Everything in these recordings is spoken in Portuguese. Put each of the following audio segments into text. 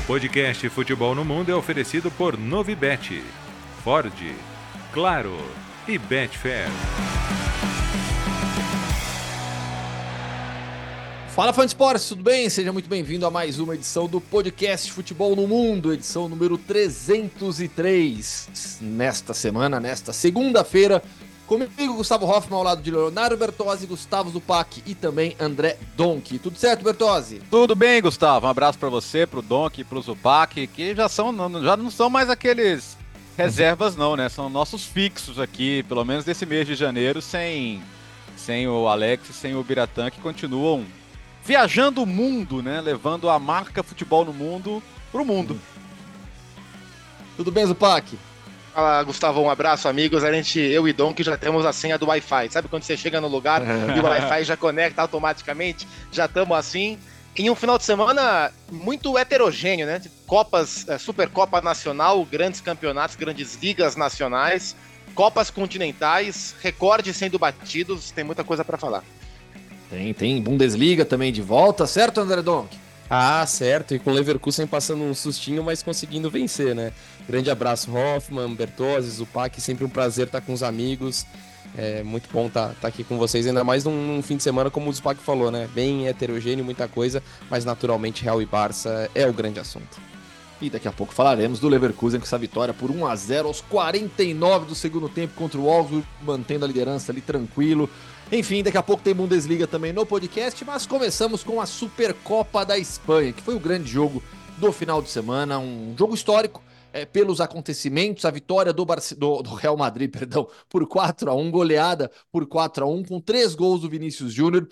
O podcast Futebol no Mundo é oferecido por Novibet, Ford, Claro e Betfair. Fala fã de esportes, tudo bem? Seja muito bem-vindo a mais uma edição do podcast Futebol no Mundo, edição número 303. Nesta semana, nesta segunda-feira, comigo Gustavo Hoffman ao lado de Leonardo Bertozzi, Gustavo Zupac e também André Donk. Tudo certo, Bertozzi? Tudo bem, Gustavo. Um abraço para você, pro Donk, pro Zupac, que já são já não são mais aqueles reservas não, né? São nossos fixos aqui, pelo menos desse mês de janeiro, sem sem o Alex, sem o Biratã, que continuam viajando o mundo, né? Levando a marca futebol no mundo pro mundo. Tudo bem, Zupac? Fala, Gustavo, um abraço, amigos. A gente, eu e Dom, que já temos a senha do Wi-Fi. Sabe quando você chega no lugar e o Wi-Fi já conecta automaticamente? Já estamos assim. Em um final de semana muito heterogêneo, né? Copas, é, Supercopa Nacional, grandes campeonatos, grandes ligas nacionais, Copas continentais, recordes sendo batidos, tem muita coisa para falar. Tem, tem Bundesliga também de volta, certo, André Donk? Ah, certo. E com o Leverkusen passando um sustinho, mas conseguindo vencer, né? Grande abraço, Hoffman, Bertozzi, Zupac. Sempre um prazer estar com os amigos. É muito bom estar, estar aqui com vocês, ainda mais num, num, fim de semana, como o Zupac falou, né? Bem heterogêneo, muita coisa, mas naturalmente Real e Barça é o grande assunto. E daqui a pouco falaremos do Leverkusen com essa vitória por 1 a 0 aos 49 do segundo tempo contra o Wolfsburg, mantendo a liderança ali tranquilo. Enfim, daqui a pouco tem Bundesliga também no podcast, mas começamos com a Supercopa da Espanha, que foi o grande jogo do final de semana, um jogo histórico é, pelos acontecimentos, a vitória do, Barce do, do, Real Madrid, perdão, por 4 a 1 goleada por 4 a 1 com três gols do Vinícius Júnior,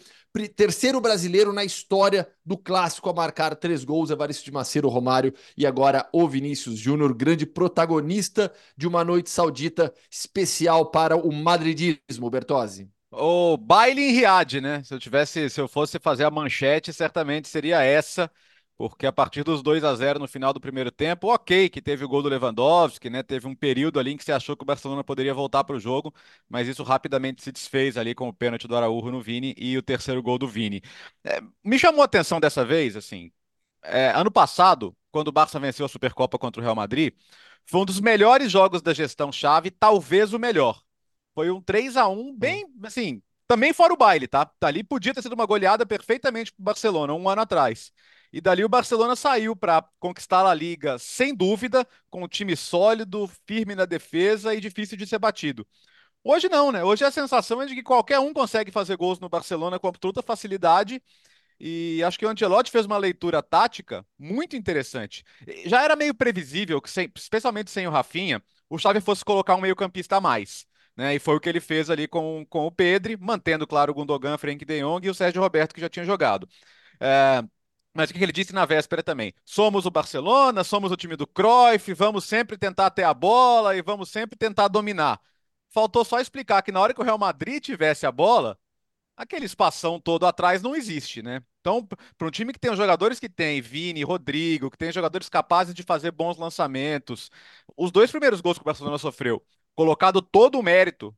terceiro brasileiro na história do clássico a marcar três gols, Evaristo de Macedo Romário e agora o Vinícius Júnior, grande protagonista de uma noite saudita especial para o madridismo, Bertozzi. O baile em Riad, né? Se eu tivesse, se eu fosse fazer a manchete, certamente seria essa, porque a partir dos 2 a 0 no final do primeiro tempo, ok, que teve o gol do Lewandowski, né? Teve um período ali em que você achou que o Barcelona poderia voltar para o jogo, mas isso rapidamente se desfez ali com o pênalti do Araújo no Vini e o terceiro gol do Vini. É, me chamou a atenção dessa vez, assim, é, ano passado, quando o Barça venceu a Supercopa contra o Real Madrid, foi um dos melhores jogos da gestão chave, talvez o melhor. Foi um 3 a 1 bem, assim, também fora o baile, tá? Ali podia ter sido uma goleada perfeitamente pro Barcelona um ano atrás. E dali o Barcelona saiu para conquistar a Liga sem dúvida, com um time sólido, firme na defesa e difícil de ser batido. Hoje não, né? Hoje a sensação é de que qualquer um consegue fazer gols no Barcelona com absoluta facilidade. E acho que o Ancelotti fez uma leitura tática muito interessante. Já era meio previsível que, especialmente sem o Rafinha, o Xavi fosse colocar um meio-campista a mais. Né, e foi o que ele fez ali com, com o Pedri, mantendo, claro, o Gundogan, Frank de Jong e o Sérgio Roberto, que já tinha jogado. É, mas o que ele disse na véspera também? Somos o Barcelona, somos o time do Cruyff, vamos sempre tentar ter a bola e vamos sempre tentar dominar. Faltou só explicar que na hora que o Real Madrid tivesse a bola, aquele espação todo atrás não existe, né? Então, para um time que tem os jogadores que tem, Vini, Rodrigo, que tem jogadores capazes de fazer bons lançamentos, os dois primeiros gols que o Barcelona sofreu colocado todo o mérito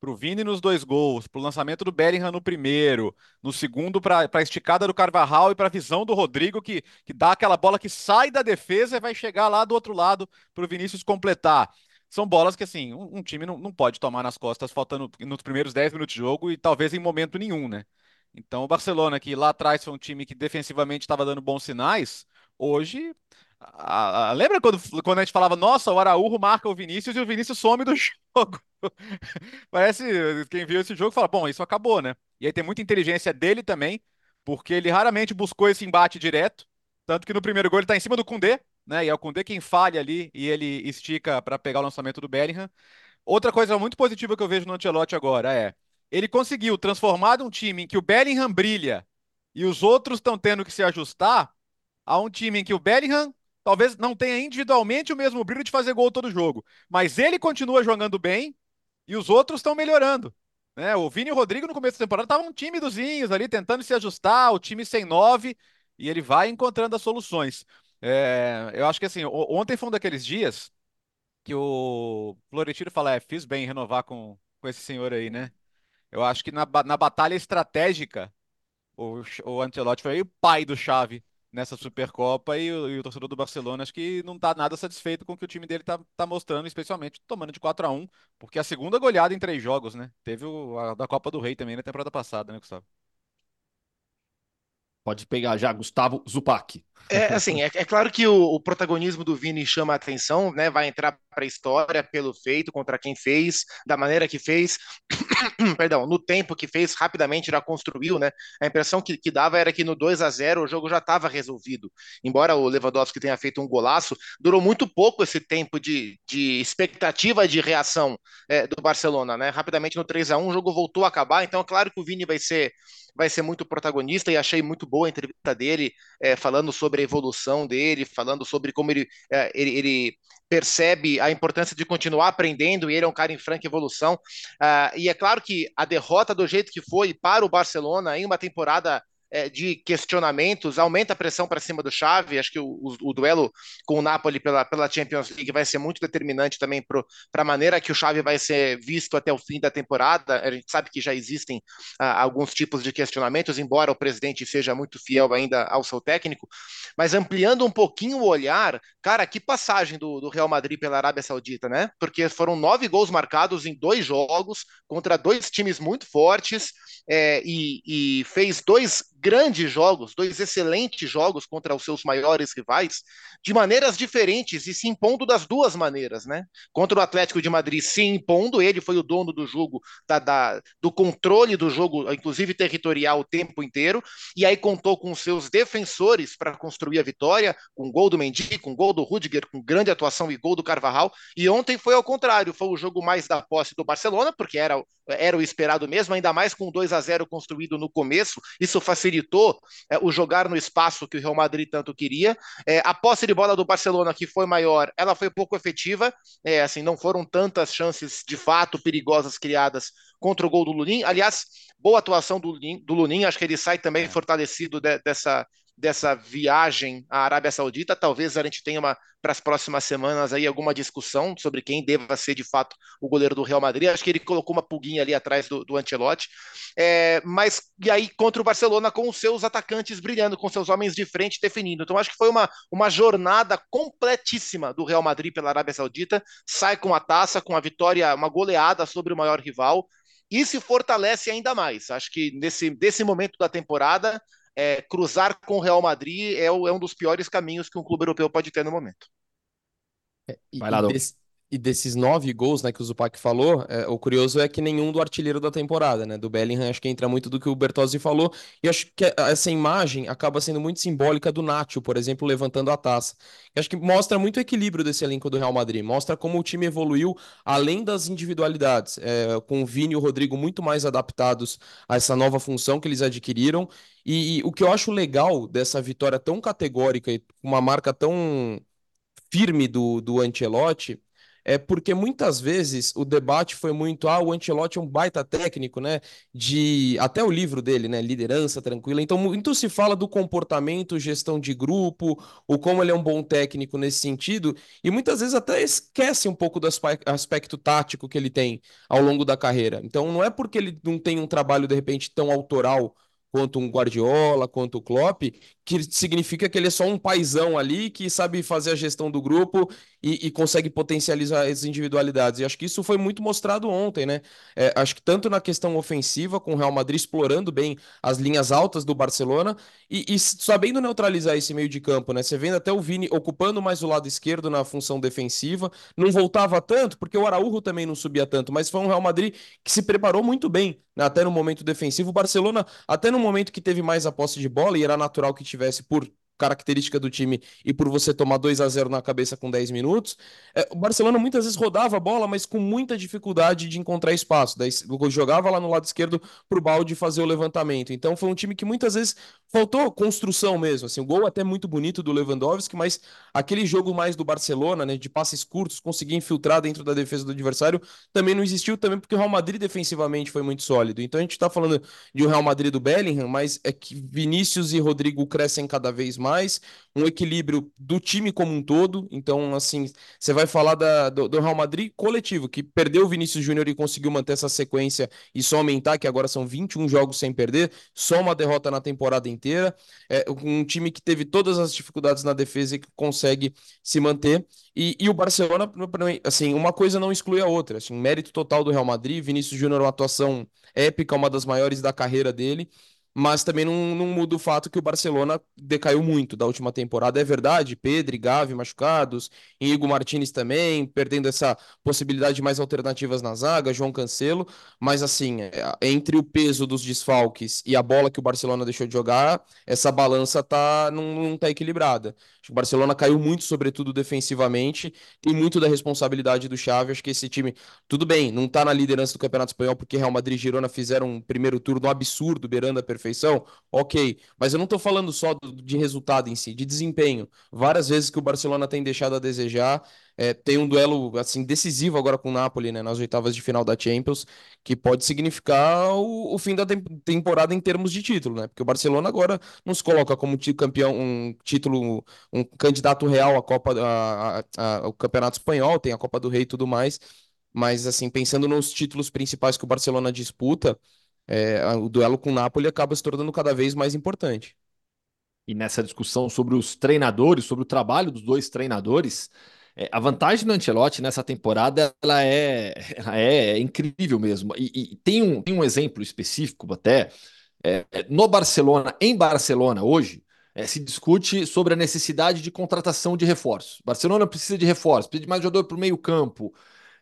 para o Vini nos dois gols, para o lançamento do Bellingham no primeiro, no segundo para a esticada do Carvajal e para a visão do Rodrigo que, que dá aquela bola que sai da defesa e vai chegar lá do outro lado para o Vinícius completar. São bolas que, assim, um, um time não, não pode tomar nas costas faltando nos primeiros 10 minutos de jogo e talvez em momento nenhum, né? Então o Barcelona, que lá atrás foi um time que defensivamente estava dando bons sinais, hoje lembra quando, quando a gente falava, nossa, o Araújo marca o Vinícius e o Vinícius some do jogo? Parece, quem viu esse jogo fala, bom, isso acabou, né? E aí tem muita inteligência dele também, porque ele raramente buscou esse embate direto, tanto que no primeiro gol ele tá em cima do Kundê, né? E é o Kundê quem falha ali e ele estica para pegar o lançamento do Bellingham. Outra coisa muito positiva que eu vejo no Ancelotti agora é, ele conseguiu transformar um time em que o Bellingham brilha e os outros estão tendo que se ajustar a um time em que o Bellingham talvez não tenha individualmente o mesmo brilho de fazer gol todo jogo, mas ele continua jogando bem e os outros estão melhorando. Né? O Vini e o Rodrigo no começo da temporada estavam timidozinhos ali, tentando se ajustar, o time sem nove, e ele vai encontrando as soluções. É, eu acho que assim, ontem foi um daqueles dias que o Florentino fala, é, fiz bem renovar com, com esse senhor aí, né? Eu acho que na, na batalha estratégica, o, o foi o pai do Chave nessa Supercopa e o, e o torcedor do Barcelona acho que não está nada satisfeito com o que o time dele está tá mostrando, especialmente tomando de 4 a 1 porque é a segunda goleada em três jogos, né? Teve o, a da Copa do Rei também na temporada passada, né, Gustavo? Pode pegar já, Gustavo Zupac. É, assim, é, é claro que o, o, protagonismo do Vini chama a atenção, né? Vai entrar para a história pelo feito, contra quem fez, da maneira que fez, perdão, no tempo que fez, rapidamente já construiu, né? A impressão que, que dava era que no 2 a 0 o jogo já estava resolvido. Embora o Lewandowski tenha feito um golaço, durou muito pouco esse tempo de, de expectativa de reação é, do Barcelona, né? Rapidamente no 3 a 1 o jogo voltou a acabar, então é claro que o Vini vai ser vai ser muito protagonista e achei muito boa a entrevista dele, é, falando sobre a evolução dele, falando sobre como ele, é, ele, ele, percebe a importância de continuar aprendendo e ele é um cara em franca evolução. Uh, e é claro que a derrota do jeito que foi para o Barcelona em uma temporada de questionamentos, aumenta a pressão para cima do Xavi. Acho que o, o, o, duelo com o Napoli pela, pela Champions League vai ser muito determinante também para a maneira que o Xavi vai ser visto até o fim da temporada. A gente sabe que já existem ah, alguns tipos de questionamentos, embora o presidente seja muito fiel ainda ao seu técnico. Mas ampliando um pouquinho o olhar, cara, que passagem do, do Real Madrid pela Arábia Saudita, né? Porque foram nove gols marcados em dois jogos contra dois times muito fortes é, e, e fez dois grandes jogos, dois excelentes jogos contra os seus maiores rivais, de maneiras diferentes e se impondo das duas maneiras, né? Contra o Atlético de Madrid se impondo, ele foi o dono do jogo, da, da, do controle do jogo, inclusive territorial, o tempo inteiro, e aí contou com seus defensores para construir a vitória, com gol do Mendy, com gol do Rudiger, com grande atuação e gol do Carvajal, e ontem foi ao contrário, foi o jogo mais da posse do Barcelona, porque era, era o esperado mesmo, ainda mais com 2 a 0 construído no começo, isso facilitou é, o jogar no espaço que o Real Madrid tanto queria. É, a posse de bola do Barcelona, que foi maior, ela foi pouco efetiva. É, assim, não foram tantas chances de fato perigosas criadas contra o gol do Lunin. Aliás, boa atuação do Lunin, do Lunin acho que ele sai também fortalecido de, dessa, dessa viagem à Arábia Saudita. Talvez a gente tenha para as próximas semanas aí alguma discussão sobre quem deva ser de fato o goleiro do Real Madrid. Acho que ele colocou uma pulguinha ali atrás do, do Ancelotti. É, mas e aí contra o Barcelona com os seus atacantes brilhando, com seus homens de frente definindo. Então acho que foi uma, uma jornada completíssima do Real Madrid pela Arábia Saudita. Sai com a taça, com a vitória, uma goleada sobre o maior rival e se fortalece ainda mais. Acho que nesse, nesse momento da temporada, é, cruzar com o Real Madrid é, é, um dos piores caminhos que um clube europeu pode ter no momento. É, e, Vai lá, e, desse, e desses nove gols, né, que o Zupac falou, é, o curioso é que nenhum do artilheiro da temporada, né, do Bellingham, acho que entra muito do que o Bertozzi falou, e acho que essa imagem acaba sendo muito simbólica do Nacho, por exemplo, levantando a taça. acho que mostra muito o equilíbrio desse elenco do Real Madrid, mostra como o time evoluiu além das individualidades, é, com o Vini e o Rodrigo muito mais adaptados a essa nova função que eles adquiriram, e, e o que eu acho legal dessa vitória tão categórica e uma marca tão firme do, do Ancelotti é porque muitas vezes o debate foi muito, ah, o Ancelotti é um baita técnico, né? De até o livro dele, né? Liderança tranquila. Então muito se fala do comportamento, gestão de grupo, o como ele é um bom técnico nesse sentido, e muitas vezes até esquece um pouco do aspecto tático que ele tem ao longo da carreira. Então não é porque ele não tem um trabalho de repente tão autoral quanto um Guardiola, quanto o Klopp, que significa que ele é só um paizão ali que sabe fazer a gestão do grupo e, e consegue potencializar as individualidades. E acho que isso foi muito mostrado ontem, né? É, acho que tanto na questão ofensiva, com o Real Madrid explorando bem as linhas altas do Barcelona e, e sabendo neutralizar esse meio de campo, né? Você vendo até o Vini ocupando mais o lado esquerdo na função defensiva, não voltava tanto, porque o Araújo também não subia tanto, mas foi um Real Madrid que se preparou muito bem, né? até no momento defensivo. O Barcelona, até no momento que teve mais a posse de bola, e era natural que tivesse por característica do time e por você tomar 2 a 0 na cabeça com 10 minutos, é, o Barcelona muitas vezes rodava a bola, mas com muita dificuldade de encontrar espaço. Daí jogava lá no lado esquerdo pro balde fazer o levantamento. Então foi um time que muitas vezes faltou construção mesmo. Assim, o gol até muito bonito do Lewandowski, mas aquele jogo mais do Barcelona, né, de passes curtos, conseguir infiltrar dentro da defesa do adversário, também não existiu também porque o Real Madrid defensivamente foi muito sólido. Então a gente está falando de um Real Madrid do Bellingham, mas é que Vinícius e Rodrigo crescem cada vez mais mais, um equilíbrio do time como um todo. Então, assim, você vai falar da, do, do, Real Madrid coletivo, que perdeu o Vinícius Júnior e conseguiu manter essa sequência e só aumentar, que agora são 21 jogos sem perder, só uma derrota na temporada inteira. É um time que teve todas as dificuldades na defesa e que consegue se manter. E, e o Barcelona, assim, uma coisa não exclui a outra. Assim, mérito total do Real Madrid, Vinícius Júnior, uma atuação épica, uma das maiores da carreira dele mas também não, não muda o fato que o Barcelona decaiu muito da última temporada. É verdade, Pedro, Gavi machucados, Igor Martinez também, perdendo essa possibilidade de mais alternativas na zaga, João Cancelo, mas assim, é, entre o peso dos desfalques e a bola que o Barcelona deixou de jogar, essa balança tá, não, não tá equilibrada. O Barcelona caiu muito, sobretudo defensivamente, tem muito da responsabilidade do Xavi, acho que esse time, tudo bem, não tá na liderança do Campeonato Espanhol porque Real Madrid e Girona fizeram um primeiro turno absurdo, beirando a perfeição, ok. Mas eu não estou falando só de resultado em si, de desempenho. Várias vezes que o Barcelona tem deixado a desejar. É, tem um duelo assim decisivo agora com o Napoli, né, nas oitavas de final da Champions, que pode significar o, o fim da tem temporada em termos de título, né? Porque o Barcelona agora não se coloca como campeão, um título, um candidato real à Copa, ao Campeonato Espanhol, tem a Copa do Rei e tudo mais. Mas assim, pensando nos títulos principais que o Barcelona disputa, é, o duelo com o Napoli acaba se tornando cada vez mais importante. E nessa discussão sobre os treinadores, sobre o trabalho dos dois treinadores, a vantagem do Ancelotti nessa temporada ela é, ela é incrível mesmo. E, e tem, um, tem um exemplo específico até. É, no Barcelona, em Barcelona hoje, é, se discute sobre a necessidade de contratação de reforços. Barcelona precisa de reforços, precisa de mais jogador para o meio campo,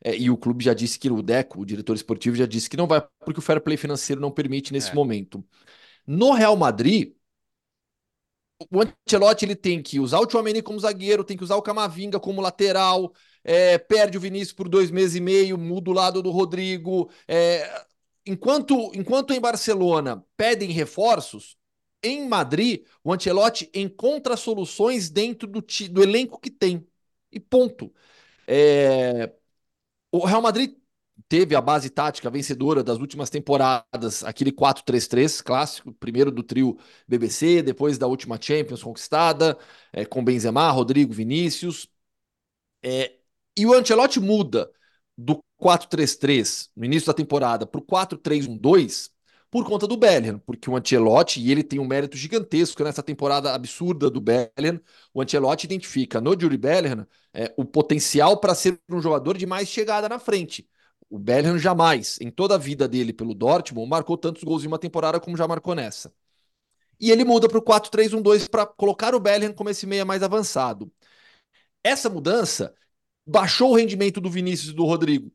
é, e o clube já disse que o Deco, o diretor esportivo, já disse que não vai, porque o fair play financeiro não permite nesse é. momento. No Real Madrid, o Ancelotti ele tem que usar o Chouameni como zagueiro, tem que usar o Camavinga como lateral, é, perde o Vinícius por dois meses e meio, muda o lado do Rodrigo. É, enquanto, enquanto em Barcelona pedem reforços, em Madrid o Ancelotti encontra soluções dentro do, do elenco que tem. E ponto. É, o Real Madrid teve a base tática vencedora das últimas temporadas, aquele 4-3-3 clássico, primeiro do trio BBC, depois da última Champions conquistada, é, com Benzema, Rodrigo, Vinícius. É, e o Ancelotti muda do 4-3-3 no início da temporada para o 4-3-1-2 por conta do Bellingham, porque o Ancelotti, e ele tem um mérito gigantesco nessa temporada absurda do Bellingham, o Ancelotti identifica no Jury Bellingham é, o potencial para ser um jogador de mais chegada na frente. O Bellingham jamais, em toda a vida dele pelo Dortmund, marcou tantos gols em uma temporada como já marcou nessa. E ele muda para o 4-3-1-2 para colocar o Bellingham como esse meia mais avançado. Essa mudança baixou o rendimento do Vinícius e do Rodrigo.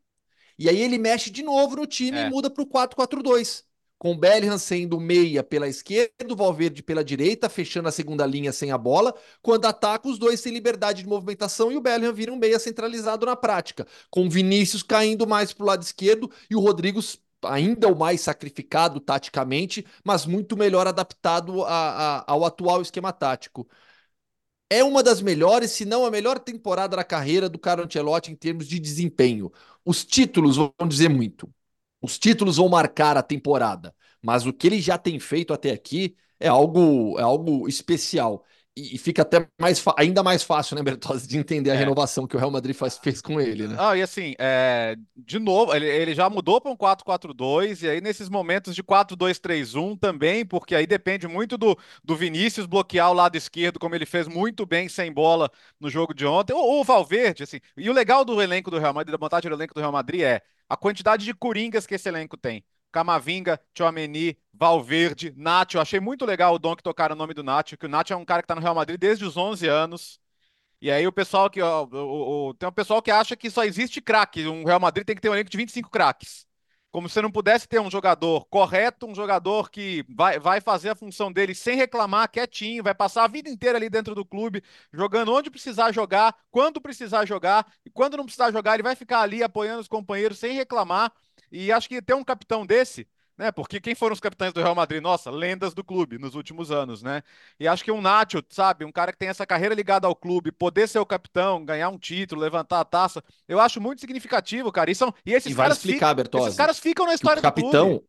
E aí ele mexe de novo no time é. e muda para o 4-4-2 com o Bellingham sendo meia pela esquerda, o Valverde pela direita, fechando a segunda linha sem a bola. Quando ataca, os dois têm liberdade de movimentação e o Bellingham vira um meia centralizado na prática, com o Vinícius caindo mais para o lado esquerdo e o Rodrigo ainda o mais sacrificado taticamente, mas muito melhor adaptado a, a, ao atual esquema tático. É uma das melhores, se não a melhor temporada da carreira do Carlo Ancelotti em termos de desempenho. Os títulos vão dizer muito. Os títulos vão marcar a temporada, mas o que ele já tem feito até aqui é algo, é algo especial. E, fica até mais ainda mais fácil, né, Bertozzi, de entender a é. renovação que o Real Madrid faz, fez com ele, né? Ah, e assim, é, de novo, ele, ele já mudou para um 4-4-2, e aí nesses momentos de 4-2-3-1 também, porque aí depende muito do, do Vinícius bloquear o lado esquerdo, como ele fez muito bem sem bola no jogo de ontem. O, o Valverde, assim, e o legal do elenco do Real Madrid, da vantagem do elenco do Real Madrid é a quantidade de coringas que esse elenco tem. Camavinga, Chouameni, Valverde, Nacho. Achei muito legal o Dom que tocaram o nome do Nacho, que o Nacho é um cara que está no Real Madrid desde os 11 anos. E aí o pessoal que ó, o, o, tem um pessoal que acha que só existe craque, um Real Madrid tem que ter um elenco de 25 craques. Como se não pudesse ter um jogador correto, um jogador que vai, vai fazer a função dele sem reclamar, quietinho, vai passar a vida inteira ali dentro do clube, jogando onde precisar jogar, quando precisar jogar, e quando não precisar jogar, ele vai ficar ali apoiando os companheiros sem reclamar. E acho que ter um capitão desse né? Porque quem foram os capitães do Real Madrid? Nossa, lendas do clube nos últimos anos, né? E acho que um Nacho, sabe, um cara que tem essa carreira ligada ao clube, poder ser o capitão, ganhar um título, levantar a taça, eu acho muito significativo, cara. E, são, e esses e caras explicar, ficam, Bertozzi, esses caras ficam na história do capitão, clube.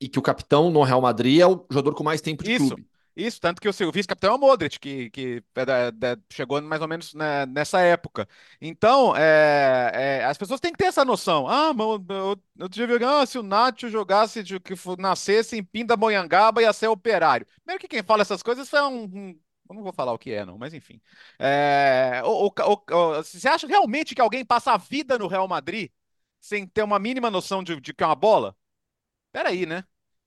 E que o capitão no Real Madrid é o jogador com mais tempo de Isso. clube. Isso, tanto que o vice-capitão é o Modric, que, que é é chegou mais ou menos nessa época. Então, é, é, as pessoas têm que ter essa noção. Ah, mas eu, eu tive ah, se o Nacho jogasse, de, que nascesse em Pindamonhangaba, ia ser operário. Primeiro que quem fala essas coisas foi um, um eu não vou falar o que é, não, mas enfim. É, o, o, o, você acha realmente que alguém passa a vida no Real Madrid sem ter uma mínima noção de, de que é uma bola? Peraí, né?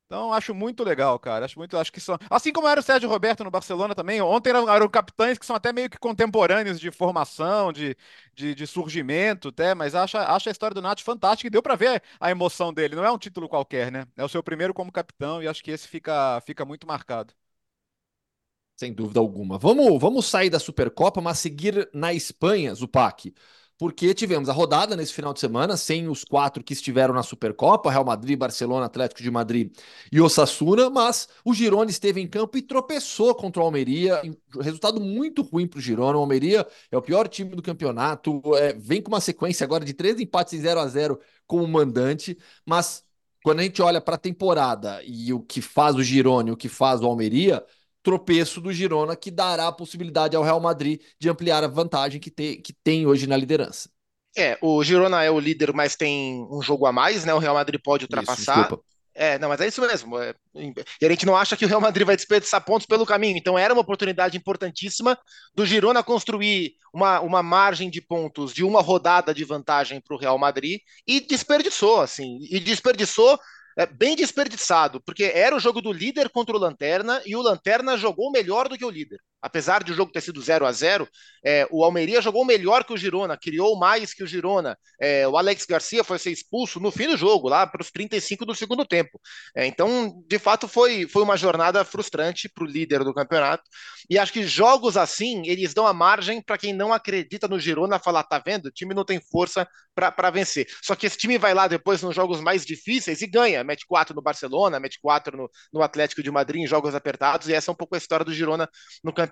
Então, acho muito legal, cara. Acho muito, acho que são. Assim como era o Sérgio Roberto no Barcelona também. Ontem eram, eram capitães que são até meio que contemporâneos de formação, de, de, de surgimento, até, mas acho, acho a história do Nath fantástica e deu para ver a emoção dele. Não é um título qualquer, né? É o seu primeiro como capitão e acho que esse fica, fica muito marcado. Sem dúvida alguma. Vamos, vamos sair da Supercopa, mas seguir na Espanha, Zupac porque tivemos a rodada nesse final de semana, sem os quatro que estiveram na Supercopa, Real Madrid, Barcelona, Atlético de Madrid e Osasuna, mas o Girona esteve em campo e tropeçou contra o Almeria, resultado muito ruim para o Girona, o Almeria é o pior time do campeonato, é, vem com uma sequência agora de três empates em 0 a 0 como mandante, mas quando a gente olha para a temporada e o que faz o Girona e o que faz o Almeria, tropeço do Girona que dará a possibilidade ao Real Madrid de ampliar a vantagem que, te, que tem hoje na liderança. É, o Girona é o líder, mas tem um jogo a mais, né? O Real Madrid pode ultrapassar. Isso, é, não, mas é isso mesmo. É, e a gente não acha que o Real Madrid vai desperdiçar pontos pelo caminho. Então era uma oportunidade importantíssima do Girona construir uma, uma margem de pontos de uma rodada de vantagem para o Real Madrid e desperdiçou, assim. E desperdiçou é, bem desperdiçado, porque era o jogo do líder contra o Lanterna e o Lanterna jogou melhor do que o líder. Apesar de o jogo ter sido 0 a 0 é, o Almeria jogou melhor que o Girona, criou mais que o Girona. É, o Alex Garcia foi ser expulso no fim do jogo, lá para os 35 do segundo tempo. É, então, de fato, foi, foi uma jornada frustrante para o líder do campeonato. E acho que jogos assim, eles dão a margem para quem não acredita no Girona falar: tá vendo? O time não tem força para vencer. Só que esse time vai lá depois nos jogos mais difíceis e ganha mete 4 no Barcelona, mete 4 no, no Atlético de Madrid em jogos apertados, e essa é um pouco a história do Girona no campeonato.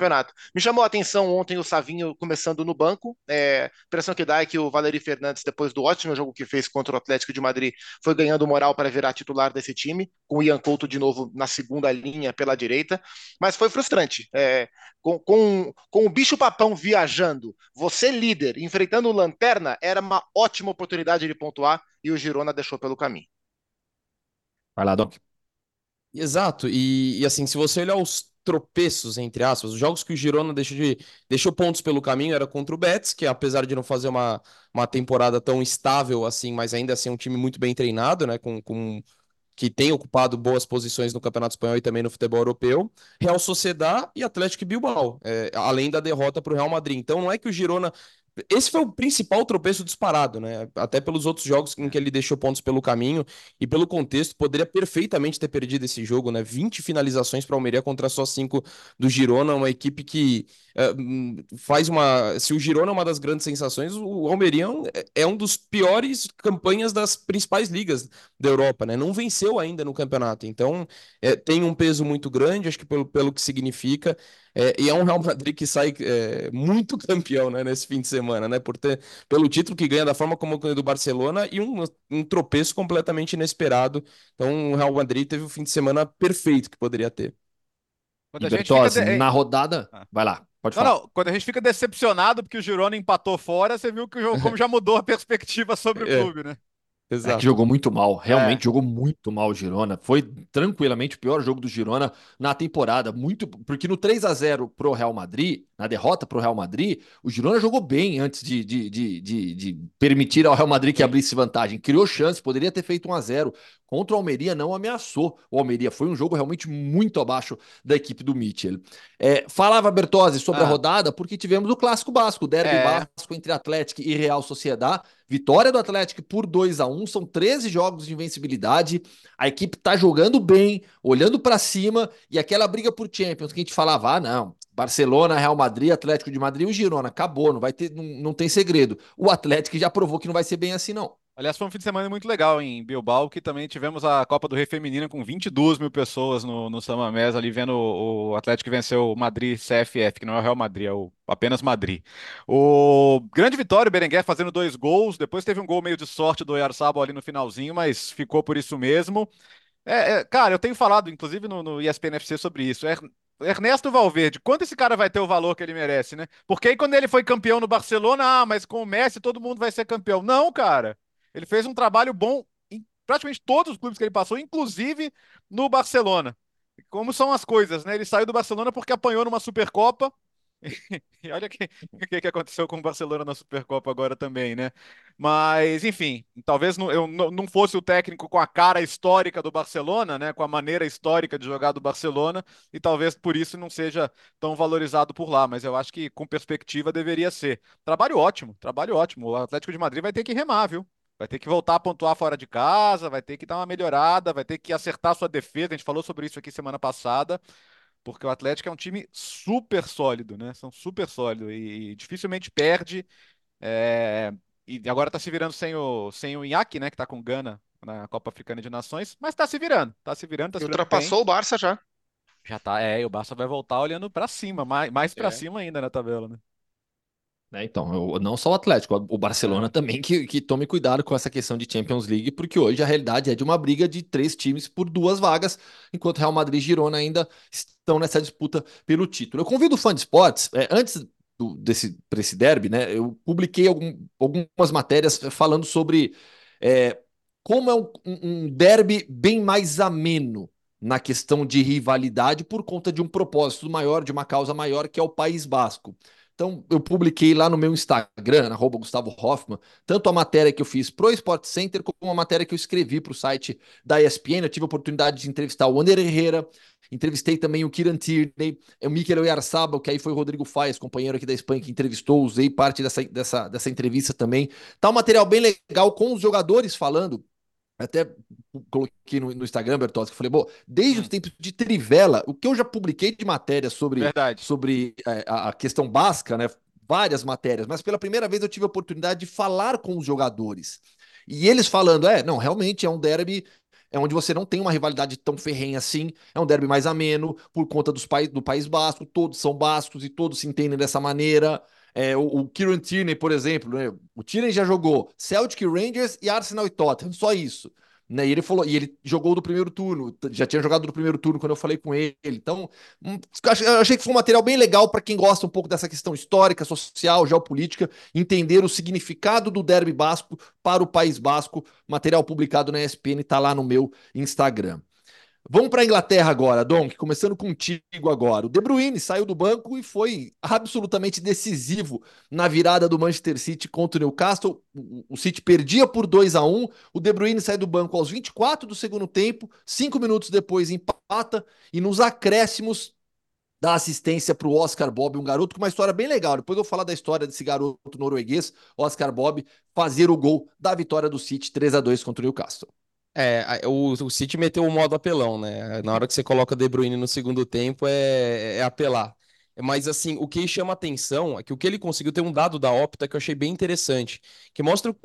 Me chamou a atenção ontem o Savinho começando no banco, é, a impressão que dá é que o Valeri Fernandes, depois do ótimo jogo que fez contra o Atlético de Madrid, foi ganhando moral para virar titular desse time, com o Ian Couto de novo na segunda linha pela direita, mas foi frustrante. É, com, com, com o bicho papão viajando, você líder, enfrentando o Lanterna, era uma ótima oportunidade de pontuar e o Girona deixou pelo caminho. Vai lá, Doc. Exato, e, e, assim, se você olhar os tropeços, entre aspas, os jogos que o Girona deixou, de, deixou pontos pelo caminho era contra o Betis, que apesar de não fazer uma, uma temporada tão estável assim, mas ainda assim é um time muito bem treinado, né, com, com que tem ocupado boas posições no Campeonato Espanhol e também no futebol europeu, Real Sociedad e Atlético Bilbao, é, além da derrota para o Real Madrid. Então não é que o Girona esse foi o principal tropeço disparado, né? Até pelos outros jogos em que ele deixou pontos pelo caminho e pelo contexto, poderia perfeitamente ter perdido esse jogo, né? 20 finalizações para o Almeria contra só 5 do Girona, uma equipe que é, faz uma. Se o Girona é uma das grandes sensações, o Almeria é, é um dos piores campanhas das principais ligas da Europa, né? Não venceu ainda no campeonato, então é, tem um peso muito grande, acho que pelo, pelo que significa. É, e é um Real Madrid que sai é, muito campeão né, nesse fim de semana, né? Por ter, pelo título que ganha da forma como ganha do Barcelona e um, um tropeço completamente inesperado. Então o Real Madrid teve o fim de semana perfeito que poderia ter. Quando a gente Bertozzi, de... na rodada. Ah. Vai lá, pode não, falar. Não, quando a gente fica decepcionado porque o Girona empatou fora, você viu que o jogo como já mudou a perspectiva sobre o é. clube, né? Exato. É jogou muito mal, realmente é. jogou muito mal o Girona. Foi tranquilamente o pior jogo do Girona na temporada, muito porque no 3 a 0 pro Real Madrid, na derrota pro Real Madrid, o Girona jogou bem antes de, de, de, de, de permitir ao Real Madrid que abrisse vantagem. Criou chance, poderia ter feito 1 a 0 contra o Almeria, não ameaçou o Almeria. Foi um jogo realmente muito abaixo da equipe do Mitchell. É, falava Bertozzi sobre ah. a rodada porque tivemos o clássico basco, o derby é. basco entre Atlético e Real Sociedade. Vitória do Atlético por 2 a 1 são 13 jogos de invencibilidade. A equipe tá jogando bem, olhando para cima e aquela briga por Champions que a gente falava: ah, não, Barcelona, Real Madrid, Atlético de Madrid e o Girona, acabou, não vai ter, não, não tem segredo. O Atlético já provou que não vai ser bem assim, não. Aliás, foi um fim de semana muito legal em Bilbao, que também tivemos a Copa do Rei Feminina com 22 mil pessoas no, no Samamés, ali vendo o, Atlético vencer o Madrid CFF, que não é o Real Madrid, é o, apenas Madrid. O grande vitória, o Berenguer fazendo dois gols, depois teve um gol meio de sorte do Yarsabo ali no finalzinho, mas ficou por isso mesmo. É, é, cara, eu tenho falado, inclusive no, no ESPN FC sobre isso. É, Ernesto Valverde, quanto esse cara vai ter o valor que ele merece, né? Porque aí quando ele foi campeão no Barcelona, ah, mas com o Messi todo mundo vai ser campeão. Não, cara. Ele fez um trabalho bom em praticamente todos os clubes que ele passou, inclusive no Barcelona. Como são as coisas, né? Ele saiu do Barcelona porque apanhou numa Supercopa E olha o que, que, aconteceu com o Barcelona na Supercopa agora também, né? Mas, enfim, talvez não, eu não fosse o técnico com a cara histórica do Barcelona, né? Com a maneira histórica de jogar do Barcelona, e talvez por isso não seja tão valorizado por lá. Mas eu acho que com perspectiva deveria ser. Trabalho ótimo, trabalho ótimo. O Atlético de Madrid vai ter que remar, viu? Vai ter que voltar a pontuar fora de casa, vai ter que dar uma melhorada, vai ter que acertar sua defesa. A gente falou sobre isso aqui semana passada porque o Atlético é um time super sólido, né? São super sólidos e, e dificilmente perde. É, e agora tá se virando sem o, sem o Inhaque, né? Que tá com Gana na Copa Africana de Nações, mas tá se virando, tá se virando, tá se virando ultrapassou bem. o Barça já. Já tá, é, e o Barça vai voltar olhando para cima, mais, mais para é. cima ainda na tabela, né? É, então, eu, não só o Atlético, o Barcelona também que, que tome cuidado com essa questão de Champions League, porque hoje a realidade é de uma briga de três times por duas vagas, enquanto Real Madrid e Girona ainda estão nessa disputa pelo título. Eu convido o fã de esportes, é, antes do, desse, esse derby, né, eu publiquei algum, algumas matérias falando sobre é, como é um, um derby bem mais ameno na questão de rivalidade por conta de um propósito maior, de uma causa maior, que é o País Basco. Então, eu publiquei lá no meu Instagram, arroba Gustavo Hoffman, tanto a matéria que eu fiz pro Sport Center, como a matéria que eu escrevi para o site da ESPN. Eu tive a oportunidade de entrevistar o Wander Herrera, entrevistei também o Kieran Tierney, o Mikel Oyarzabal, que aí foi o Rodrigo Faes, companheiro aqui da Espanha, que entrevistou, usei parte dessa, dessa, dessa entrevista também. Tá um material bem legal com os jogadores falando até coloquei no, no Instagram, Bertozzi, que eu falei, bom, desde hum. os tempos de Trivela, o que eu já publiquei de matéria sobre, sobre é, a, questão básica, né? Várias matérias, mas pela primeira vez eu tive a oportunidade de falar com os jogadores. E eles falando, é, não, realmente é um derby é onde você não tem uma rivalidade tão ferrenha assim, é um derby mais ameno, por conta dos pa do País Basco, todos são bascos e todos se entendem dessa maneira. É, o, o Kieran Tierney, por exemplo, né? o Tierney já jogou Celtic, Rangers e Arsenal e Tottenham, só isso. Né? E ele falou, e ele jogou do primeiro turno, já tinha jogado do primeiro turno quando eu falei com ele. Então, hum, achei que foi um material bem legal para quem gosta um pouco dessa questão histórica, social, geopolítica, entender o significado do derby basco para o País Basco. Material publicado na ESPN está lá no meu Instagram. Vamos para a Inglaterra agora, Donk, começando contigo agora. O De Bruyne saiu do banco e foi absolutamente decisivo na virada do Manchester City contra o Newcastle. O City perdia por 2 a 1 O De Bruyne sai do banco aos 24 do segundo tempo, cinco minutos depois empata e nos acréscimos dá assistência para o Oscar Bob, um garoto com uma história bem legal. Depois eu vou falar da história desse garoto norueguês, Oscar Bob, fazer o gol da vitória do City 3 a 2 contra o Newcastle. É, o, o City meteu o modo apelão, né? Na hora que você coloca De Bruyne no segundo tempo, é, é apelar. Mas, assim, o que chama atenção é que o que ele conseguiu ter um dado da Opta que eu achei bem interessante, que mostra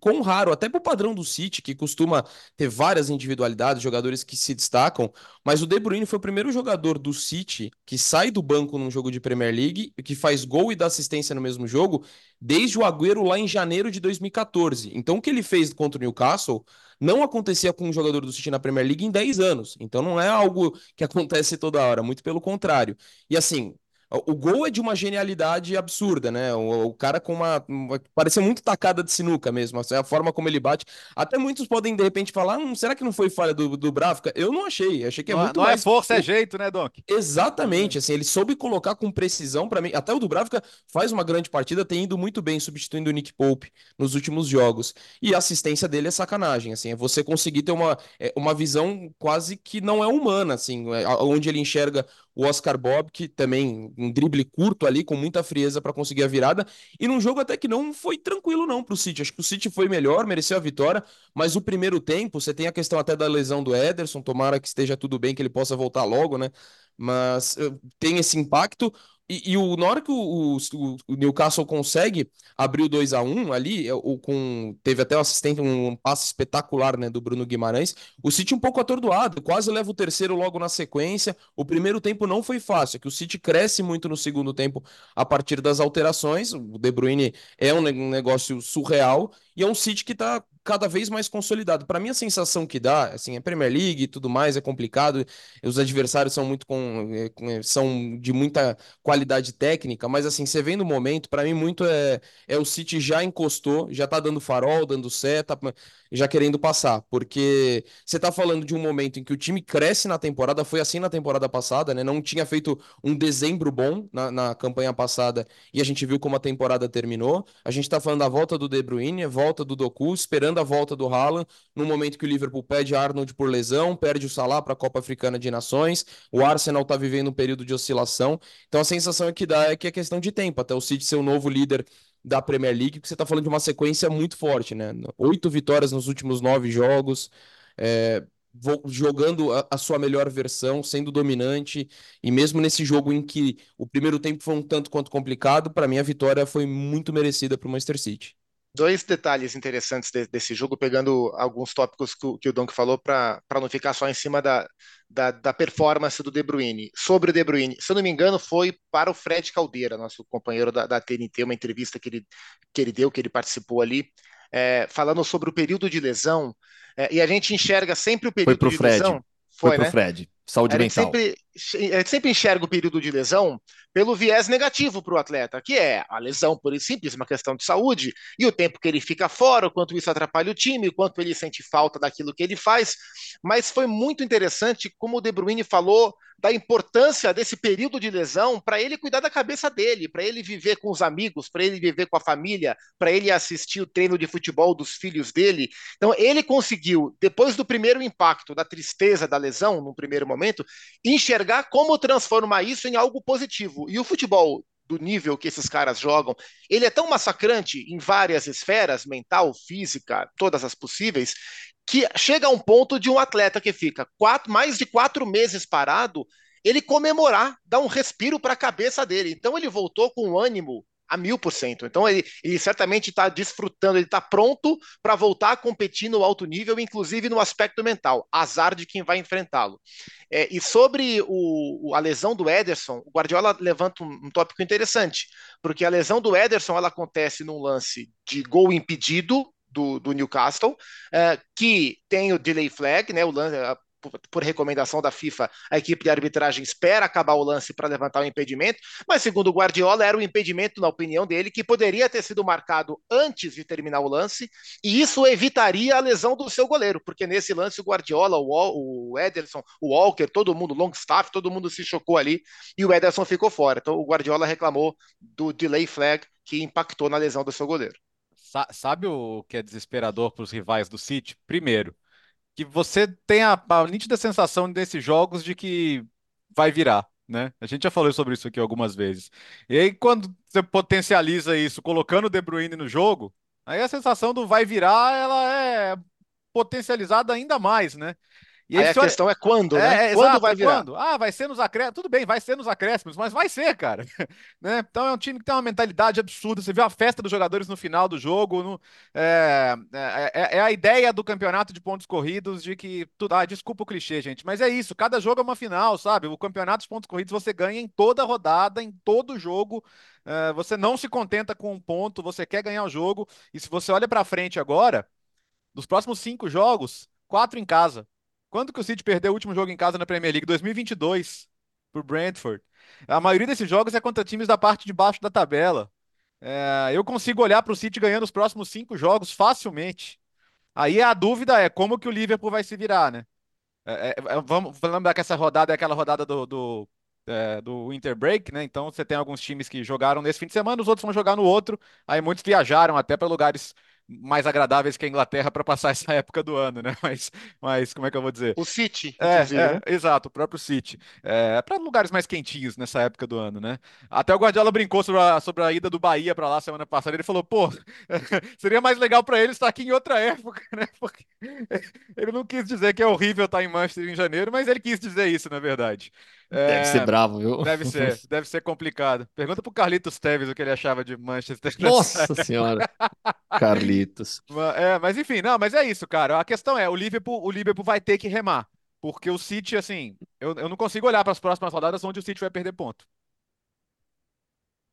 quão raro, até pro padrão do City, que costuma ter várias individualidades, jogadores que se destacam, mas o De Bruyne foi o primeiro jogador do City que sai do banco num jogo de Premier League, que faz gol e dá assistência no mesmo jogo, desde o Agüero lá em janeiro de 2014. Então, o que ele fez contra o Newcastle não acontecia com um jogador do City na Premier League em 10 anos. Então não é algo que acontece toda hora, muito pelo contrário. E assim, o gol é de uma genialidade absurda, né? O, o cara com uma, uma. Parecia muito tacada de sinuca mesmo. Assim, a forma como ele bate. Até muitos podem, de repente, falar: hum, será que não foi falha do, do Bravka? Eu não achei. Achei que é não, muito não mais. Não é força, é jeito, né, Donk? Exatamente. Assim, ele soube colocar com precisão para mim. Até o do Bravka faz uma grande partida, tem ido muito bem, substituindo o Nick Pope nos últimos jogos. E a assistência dele é sacanagem. Assim, é você conseguir ter uma, é, uma visão quase que não é humana, assim, é, onde ele enxerga o Oscar Bob, que também um drible curto ali, com muita frieza para conseguir a virada. E num jogo até que não foi tranquilo, não, para o City. Acho que o City foi melhor, mereceu a vitória, mas o primeiro tempo, você tem a questão até da lesão do Ederson, tomara que esteja tudo bem, que ele possa voltar logo, né? Mas eh, tem esse impacto. E, e, o, na hora que o, o, o, Newcastle consegue abrir o 2 a 1 ali, é, o, com, teve até o assistente, um passe espetacular né, do Bruno Guimarães, o City um pouco atordoado, quase leva o terceiro logo na sequência. O primeiro tempo não foi fácil, é que o City cresce muito no segundo tempo a partir das alterações. O De Bruyne é um negócio surreal e é um City que está cada vez mais consolidado. Para mim, a sensação que dá, assim, é Premier League e tudo mais, é complicado, os adversários são muito com, é, são de muita qualidade técnica, mas assim, você vendo o momento, para mim, muito é, é o City já encostou, já tá dando farol, dando seta, já querendo passar, porque você tá falando de um momento em que o time cresce na temporada, foi assim na temporada passada, né? Não tinha feito um dezembro bom na, na campanha passada e a gente viu como a temporada terminou. A gente tá falando da volta do De Bruyne, volta do Doku, esperando a volta do Haaland, no momento que o Liverpool pede Arnold por lesão, perde o Salah para a Copa Africana de Nações, o Arsenal tá vivendo um período de oscilação. Então a sensação que dá é que é questão de tempo até o City ser o novo líder da Premier League, porque você está falando de uma sequência muito forte, né? Oito vitórias nos últimos nove jogos, é, jogando a, a, sua melhor versão, sendo dominante, e mesmo nesse jogo em que o primeiro tempo foi um tanto quanto complicado, para mim a vitória foi muito merecida para o Manchester City dois detalhes interessantes de, desse jogo, pegando alguns tópicos que, que o Donk falou, para não ficar só em cima da, da, da, performance do De Bruyne. Sobre o De Bruyne, se eu não me engano, foi para o Fred Caldeira, nosso companheiro da, da TNT, uma entrevista que ele, que ele deu, que ele participou ali, é, falando sobre o período de lesão, é, e a gente enxerga sempre o período de Fred. lesão. Foi, foi pro né? Fred. Saúde a mental. Sempre, a gente sempre enxerga o período de lesão pelo viés negativo para o atleta, que é a lesão, por simples, uma questão de saúde, e o tempo que ele fica fora, o quanto isso atrapalha o time, o quanto ele sente falta daquilo que ele faz. Mas foi muito interessante como o De Bruyne falou da importância desse período de lesão para ele cuidar da cabeça dele, para ele viver com os amigos, para ele viver com a família, para ele assistir o treino de futebol dos filhos dele. Então, ele conseguiu, depois do primeiro impacto da tristeza da lesão, no primeiro momento, enxergar como transformar isso em algo positivo. E o futebol do nível que esses caras jogam, ele é tão massacrante em várias esferas, mental, física, todas as possíveis, que chega a um ponto de um atleta que fica quatro, mais de quatro meses parado, ele comemorar, dar um respiro para a cabeça dele. Então ele voltou com ânimo a mil por cento. Então ele, ele certamente está desfrutando, ele está pronto para voltar a competir no alto nível, inclusive no aspecto mental. Azar de quem vai enfrentá-lo. É, e sobre o, a lesão do Ederson, o Guardiola levanta um, um, tópico interessante, porque a lesão do Ederson ela acontece num lance de gol impedido do, do Newcastle, uh, que tem o delay flag, né, o lance, por, recomendação da FIFA, a equipe de arbitragem espera acabar o lance para levantar o impedimento, mas segundo o Guardiola, era um impedimento, na opinião dele, que poderia ter sido marcado antes de terminar o lance, e isso evitaria a lesão do seu goleiro, porque nesse lance o Guardiola, o, o Ederson, o Walker, todo mundo, Longstaff, todo mundo se chocou ali, e o Ederson ficou fora. Então o Guardiola reclamou do delay flag que impactou na lesão do seu goleiro. Sabe o que é desesperador para os rivais do City? Primeiro, que você tem a, a nítida sensação desses jogos de que vai virar, né? A gente já falou sobre isso aqui algumas vezes. E aí, quando você potencializa isso colocando o De Bruyne no jogo, aí a sensação do vai virar, ela é potencializada ainda mais, né? E aí, a questão é quando, né? É, quando exato, vai virar? Quando? Ah, vai ser nos acréscimos. Tudo bem, vai ser nos acréscimos, mas vai ser, cara. né? Então é um time que tem uma mentalidade absurda. Você viu a festa dos jogadores no final do jogo. No... É, é, é, é, a ideia do campeonato de pontos corridos de que. Tudo... Ah, desculpa o clichê, gente, mas é isso. Cada jogo é uma final, sabe? O campeonato de pontos corridos você ganha em toda rodada, em todo jogo. É, você não se contenta com um ponto, você quer ganhar o jogo. E se você olha para frente agora, dos próximos cinco jogos, quatro em casa. Quando que o City perdeu o último jogo em casa na Premier League? 2022, por Brentford. A maioria desses jogos é contra times da parte de baixo da tabela. É, eu consigo olhar para o City ganhando os próximos cinco jogos facilmente. Aí a dúvida é como que o Liverpool vai se virar, né? É, é, é vamos lembrar que essa rodada é aquela rodada do, do, é, do Winter Break, né? Então você tem alguns times que jogaram nesse fim de semana, os outros vão jogar no outro. Aí muitos viajaram até para lugares mais agradáveis que a Inglaterra para passar essa época do ano, né? Mas, mas como é que eu vou dizer? O City, é, é né? exato, o próprio City. É, para lugares mais quentinhos nessa época do ano, né? Até o Guardiola brincou sobre a, sobre a ida do Bahia para lá semana passada. Ele falou, pô, seria mais legal para ele estar aqui em outra época, né? Porque ele não quis dizer que é horrível estar em Manchester em janeiro, mas ele quis dizer isso, na verdade. É, deve ser bravo, viu? Deve ser, deve ser complicado. Pergunta pro Carlitos Teves o que ele achava de Manchester. Nossa senhora, Carlitos. É, mas enfim, não, mas é isso, cara. A questão é, o Liverpool, o Liverpool vai ter que remar, porque o City, assim, eu, eu não consigo olhar para as próximas rodadas onde o City vai perder ponto.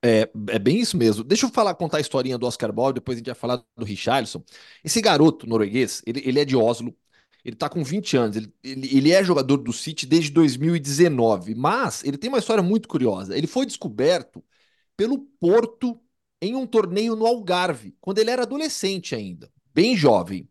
É, é bem isso mesmo. Deixa eu falar, contar a historinha do Oscar Bob, depois a gente vai falar do Richarlison. Esse garoto norueguês, ele, ele é de Oslo, ele tá com 20 anos, ele, ele, ele, é jogador do City desde 2019, mas ele tem uma história muito curiosa. Ele foi descoberto pelo Porto em um torneio no Algarve, quando ele era adolescente ainda, bem jovem.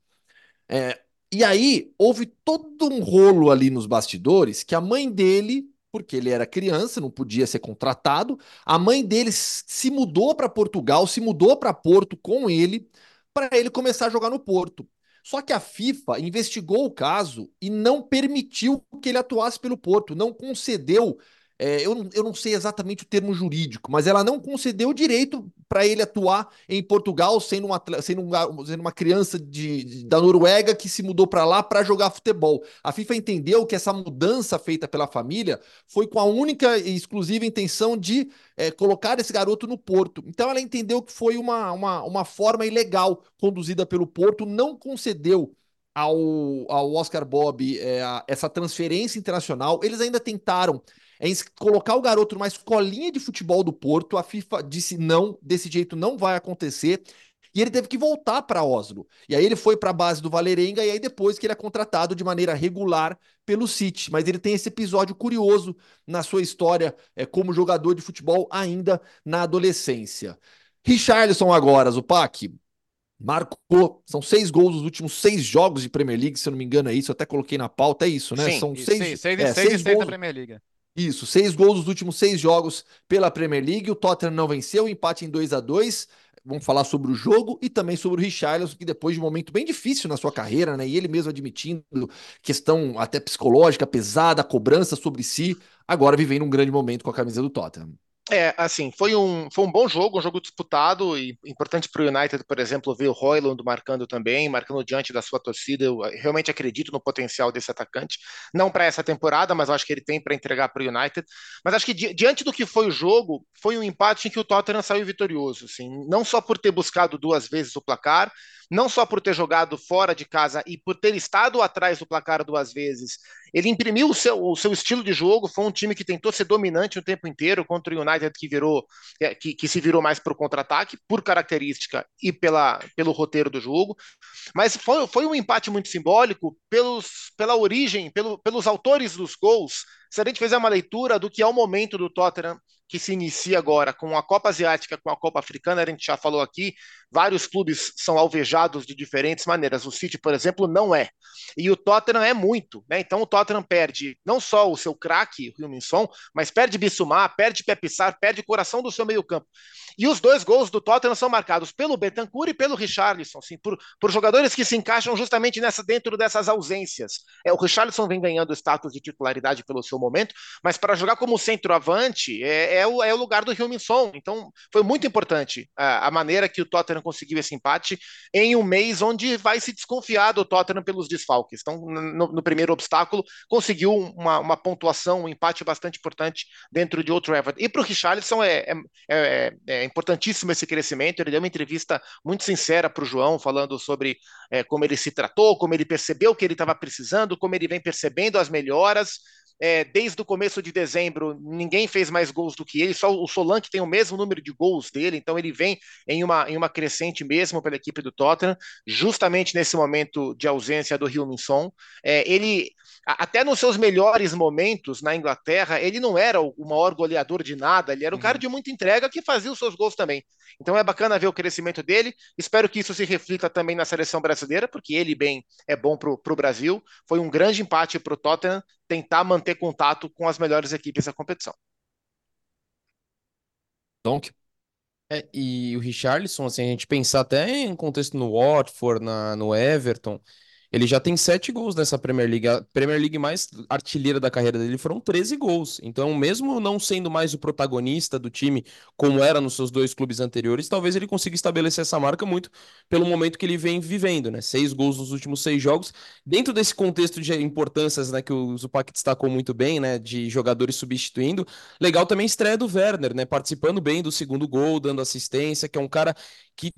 É, e aí houve todo um rolo ali nos bastidores que a mãe dele porque ele era criança, não podia ser contratado. A mãe dele se mudou para Portugal, se mudou para Porto com ele, para ele começar a jogar no Porto. Só que a FIFA investigou o caso e não permitiu que ele atuasse pelo Porto, não concedeu é, eu, eu não sei exatamente o termo jurídico, mas ela não concedeu o direito para ele atuar em Portugal sendo uma, sendo uma, sendo uma criança de, de da Noruega que se mudou para lá para jogar futebol. A FIFA entendeu que essa mudança feita pela família foi com a única e exclusiva intenção de é, colocar esse garoto no Porto. Então ela entendeu que foi uma, uma, uma forma ilegal conduzida pelo Porto, não concedeu ao, ao Oscar Bob é, essa transferência internacional. Eles ainda tentaram é colocar o garoto numa escolinha de futebol do Porto. A FIFA disse não, desse jeito não vai acontecer. E ele teve que voltar para Oslo. E aí ele foi para a base do Valerenga e aí depois que ele é contratado de maneira regular pelo City. Mas ele tem esse episódio curioso na sua história é, como jogador de futebol ainda na adolescência. Richarlison agora, Zupac, marcou, são seis gols nos últimos seis jogos de Premier League, se eu não me engano é isso, eu até coloquei na pauta, é isso, né? Sim, são seis, seis, seis, é, seis, seis, seis gols, da Premier League. Isso, seis gols nos últimos seis jogos pela Premier League. O Tottenham não venceu, empate em 2 a 2 Vamos falar sobre o jogo e também sobre o Richarlison, que depois de um momento bem difícil na sua carreira, né? E ele mesmo admitindo questão até psicológica pesada, cobrança sobre si, agora vivendo um grande momento com a camisa do Tottenham. É, assim, foi um, foi um bom jogo, um jogo disputado e importante para o United, por exemplo, ver o Royland marcando também, marcando diante da sua torcida. Eu realmente acredito no potencial desse atacante, não para essa temporada, mas acho que ele tem para entregar para o United. Mas acho que di diante do que foi o jogo, foi um empate em que o Tottenham saiu vitorioso, assim, não só por ter buscado duas vezes o placar, não só por ter jogado fora de casa e por ter estado atrás do placar duas vezes, ele imprimiu o seu, o seu estilo de jogo, foi um time que tentou ser dominante o tempo inteiro contra o United que virou é, que, que se virou mais para o contra-ataque, por característica e pela, pelo roteiro do jogo. Mas foi, foi um empate muito simbólico pelos, pela origem, pelo, pelos autores dos gols. Se a gente fizer uma leitura do que é o momento do Tottenham que se inicia agora com a Copa Asiática, com a Copa Africana, a gente já falou aqui, vários clubes são alvejados de diferentes maneiras. O City, por exemplo, não é. E o Tottenham é muito, né? Então o Tottenham perde não só o seu craque, o Minson, mas perde Bissumar, perde Pepissar, perde o coração do seu meio-campo. E os dois gols do Tottenham são marcados pelo Betancourt e pelo Richarlison, assim, por, por jogadores que se encaixam justamente nessa dentro dessas ausências. É, o Richarlison vem ganhando status de titularidade pelo seu momento, mas para jogar como centroavante é, é, o, é o lugar do Hilminson. Então foi muito importante a, a, maneira que o Tottenham conseguiu esse empate em um mês onde vai se desconfiar do Tottenham pelos desfalques. Então, no, no primeiro obstáculo, conseguiu uma, uma, pontuação, um empate bastante importante dentro de outro Everton. E para o Richarlison é, é, é, é é importantíssimo esse crescimento. Ele deu uma entrevista muito sincera para o João, falando sobre é, como ele se tratou, como ele percebeu que ele estava precisando, como ele vem percebendo as melhoras. É, desde o começo de dezembro, ninguém fez mais gols do que ele, só o Solanke tem o mesmo número de gols dele, então ele vem em uma, em uma crescente mesmo pela equipe do Tottenham, justamente nesse momento de ausência do Rio Minson. É, ele, até nos seus melhores momentos na Inglaterra, ele não era o maior goleador de nada, ele era um uhum. cara de muita entrega que fazia os seus gols também. Então é bacana ver o crescimento dele, espero que isso se reflita também na seleção brasileira, porque ele bem é bom para o Brasil. Foi um grande empate para o Tottenham tentar manter contato com as melhores equipes da competição. Donc. É, e o Richarlison, assim, a gente pensar até em contexto no Watford, na, no Everton, ele já tem sete gols nessa Premier League. A Premier League mais artilheira da carreira dele foram 13 gols. Então, mesmo não sendo mais o protagonista do time, como era nos seus dois clubes anteriores, talvez ele consiga estabelecer essa marca muito pelo momento que ele vem vivendo, né? Seis gols nos últimos seis jogos. Dentro desse contexto de importâncias, né, que o Zupac destacou muito bem, né, de jogadores substituindo, legal também a estreia do Werner, né, participando bem do segundo gol, dando assistência, que é um cara que,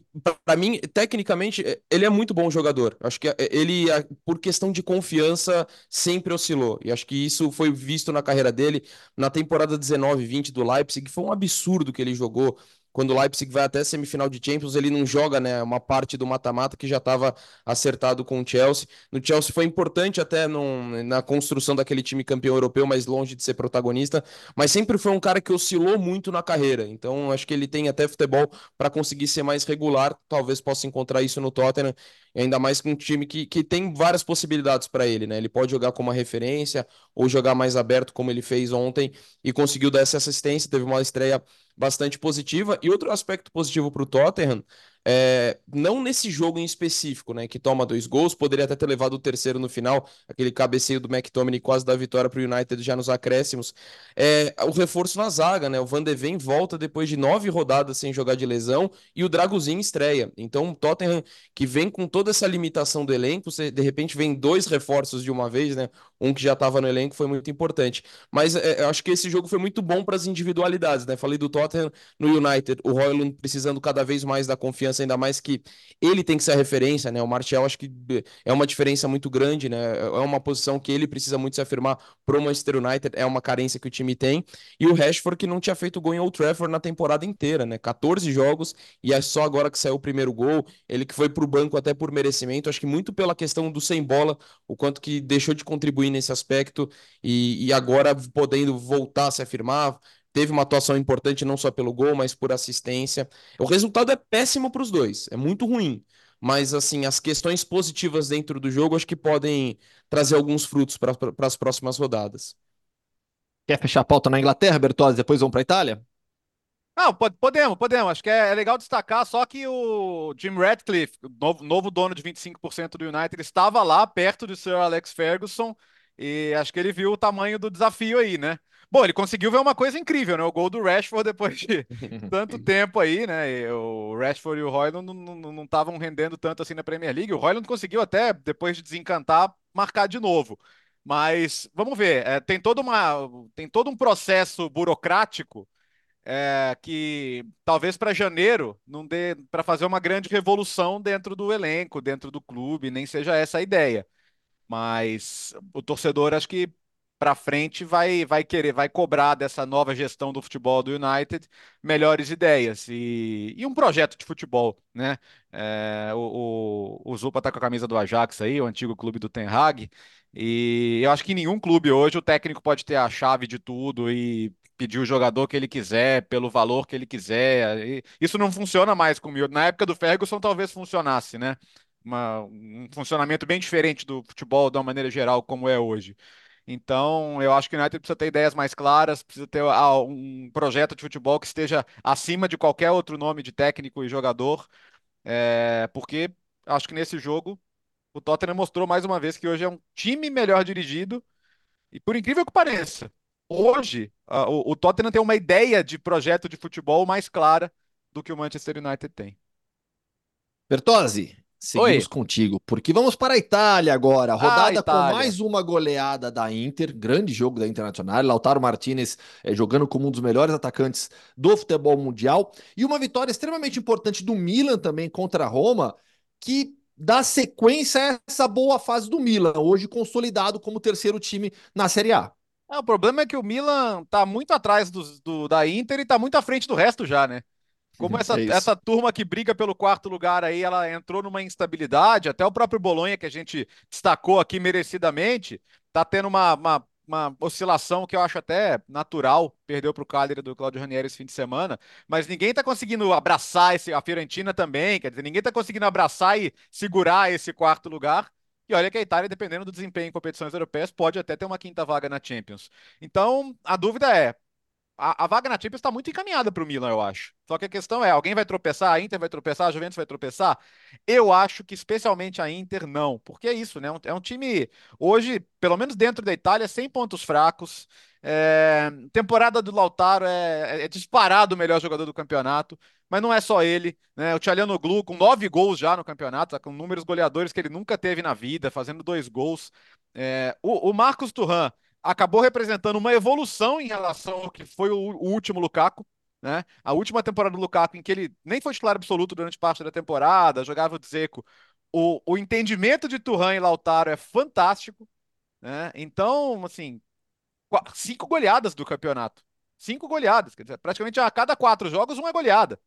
para mim, tecnicamente, ele é muito bom jogador. Acho que ele por questão de confiança, sempre oscilou. E acho que isso foi visto na carreira dele. Na temporada 19-20 do Leipzig, foi um absurdo que ele jogou quando o Leipzig vai até semifinal de Champions, ele não joga né, uma parte do mata-mata que já estava acertado com o Chelsea. No Chelsea foi importante até num, na construção daquele time campeão europeu, mas longe de ser protagonista, mas sempre foi um cara que oscilou muito na carreira. Então acho que ele tem até futebol para conseguir ser mais regular, talvez possa encontrar isso no Tottenham, ainda mais com um time que, que tem várias possibilidades para ele. Né? Ele pode jogar como uma referência ou jogar mais aberto, como ele fez ontem, e conseguiu dar essa assistência, teve uma estreia bastante positiva. E outro aspecto positivo para o Tottenham é, não nesse jogo em específico, né, que toma dois gols, poderia até ter levado o terceiro no final, aquele cabeceio do McTominay quase da vitória para o United já nos acréscimos. É, o reforço na zaga, né, o Van de Ven volta depois de nove rodadas sem jogar de lesão e o Dragozinho estreia. Então o Tottenham, que vem com toda essa limitação do elenco, você, de repente vem dois reforços de uma vez, né, um que já estava no elenco foi muito importante. Mas é, eu acho que esse jogo foi muito bom para as individualidades, né, falei do Tottenham no United, o Royland precisando cada vez mais da confiança ainda mais que ele tem que ser a referência, né? O Martial acho que é uma diferença muito grande, né? É uma posição que ele precisa muito se afirmar pro Manchester United, é uma carência que o time tem. E o Rashford que não tinha feito gol em Old Trafford na temporada inteira, né? 14 jogos e é só agora que saiu o primeiro gol, ele que foi pro banco até por merecimento, acho que muito pela questão do sem bola, o quanto que deixou de contribuir nesse aspecto e, e agora podendo voltar a se afirmar, teve uma atuação importante não só pelo gol, mas por assistência. O resultado é péssimo para os dois, é muito ruim. Mas, assim, as questões positivas dentro do jogo acho que podem trazer alguns frutos para as próximas rodadas. Quer fechar a pauta na Inglaterra, Bertozzi? Depois vamos para a Itália? Não, podemos, podemos. Acho que é, é, legal destacar só que o Jim Radcliffe, novo, novo dono de 25% do United, estava lá perto de Sir Alex Ferguson e acho que ele viu o tamanho do desafio aí, né? Bom, ele conseguiu ver uma coisa incrível, né? O gol do Rashford depois de tanto tempo aí, né? E o Rashford e o Royland não estavam rendendo tanto assim na Premier League. O Royland conseguiu até, depois de desencantar, marcar de novo. Mas vamos ver, é, tem, toda uma, tem todo um processo burocrático é, que talvez para janeiro não dê para fazer uma grande revolução dentro do elenco, dentro do clube, nem seja essa a ideia. Mas o torcedor acho que para frente vai, vai querer, vai cobrar dessa nova gestão do futebol do United melhores ideias e, e um projeto de futebol, né? É, o, o, o Zupa tá com a camisa do Ajax aí, o antigo clube do Ten Hag, e eu acho que nenhum clube hoje o técnico pode ter a chave de tudo e pedir o jogador que ele quiser, pelo valor que ele quiser. Isso não funciona mais comigo. Na época do Ferguson talvez funcionasse, né? Uma, um funcionamento bem diferente do futebol de uma maneira geral como é hoje. Então, eu acho que o United precisa ter ideias mais claras, precisa ter ah, um projeto de futebol que esteja acima de qualquer outro nome de técnico e jogador, é, porque acho que nesse jogo o Tottenham mostrou mais uma vez que hoje é um time melhor dirigido e, por incrível que pareça, hoje ah, o, o Tottenham tem uma ideia de projeto de futebol mais clara do que o Manchester United tem. Bertozzi, Seguimos Oi. contigo, porque vamos para a Itália agora. Rodada com mais uma goleada da Inter, grande jogo da Internacional. Lautaro Martinez é, jogando como um dos melhores atacantes do futebol mundial. E uma vitória extremamente importante do Milan também contra a Roma, que dá sequência a essa boa fase do Milan, hoje consolidado como terceiro time na Série A. É, o problema é que o Milan está muito atrás do, do, da Inter e está muito à frente do resto já, né? Como essa, é essa turma que briga pelo quarto lugar aí, ela entrou numa instabilidade, até o próprio Bolonha, que a gente destacou aqui merecidamente, tá tendo uma, uma, uma oscilação que eu acho até natural, perdeu para o Cagliari do Claudio Ranieri esse fim de semana, mas ninguém tá conseguindo abraçar esse, a Fiorentina também, quer dizer, ninguém tá conseguindo abraçar e segurar esse quarto lugar, e olha que a Itália, dependendo do desempenho em competições europeias, pode até ter uma quinta vaga na Champions. Então, a dúvida é, a, a, vaga na Champions está muito encaminhada para o Milan, eu acho. Só que a questão é, alguém vai tropeçar, a Inter vai tropeçar, a Juventus vai tropeçar? Eu acho que especialmente a Inter não, porque é isso, né? É um time, hoje, pelo menos dentro da Itália, sem pontos fracos. É, temporada do Lautaro é, é, é, disparado o melhor jogador do campeonato, mas não é só ele, né? O Tchalianoglu com nove gols já no campeonato, tá com números goleadores que ele nunca teve na vida, fazendo dois gols. É, o, o Marcos Turran acabou representando uma evolução em relação ao que foi o, o último Lukaku. Né? A última temporada do Lukaku, em que ele nem foi titular absoluto durante parte da temporada, jogava o Dzeko. o, o entendimento de Turhan e Lautaro é fantástico. Né? Então, assim, cinco goleadas do campeonato. Cinco goleadas. Quer dizer, praticamente a cada quatro jogos, uma é goleada.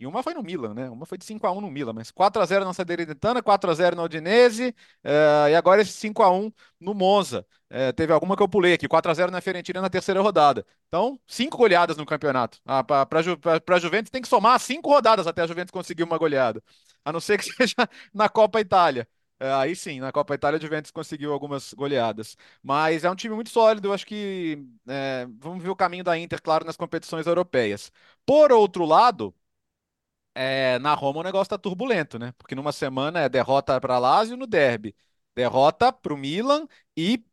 E uma foi no Milan, né? Uma foi de 5 a 1 no Milan, mas 4 a 0 na Salernitana, 4 a 0 no Udinese, uh, e agora esse 5 a 1 no Monza. Uh, teve alguma que eu pulei aqui, 4 a 0 na Fiorentina na terceira rodada. Então, cinco goleadas no campeonato. Ah, para a Juventus tem que somar cinco rodadas até a Juventus conseguir uma goleada. A não ser que seja na Copa Itália. Uh, aí sim, na Copa Itália a Juventus conseguiu algumas goleadas. Mas é um time muito sólido, eu acho que vamos ver o caminho da Inter, claro, nas competições europeias. Por outro lado, é, na Roma o negócio tá turbulento, né? Porque numa semana é derrota para Lazio no derby, derrota para o Milan e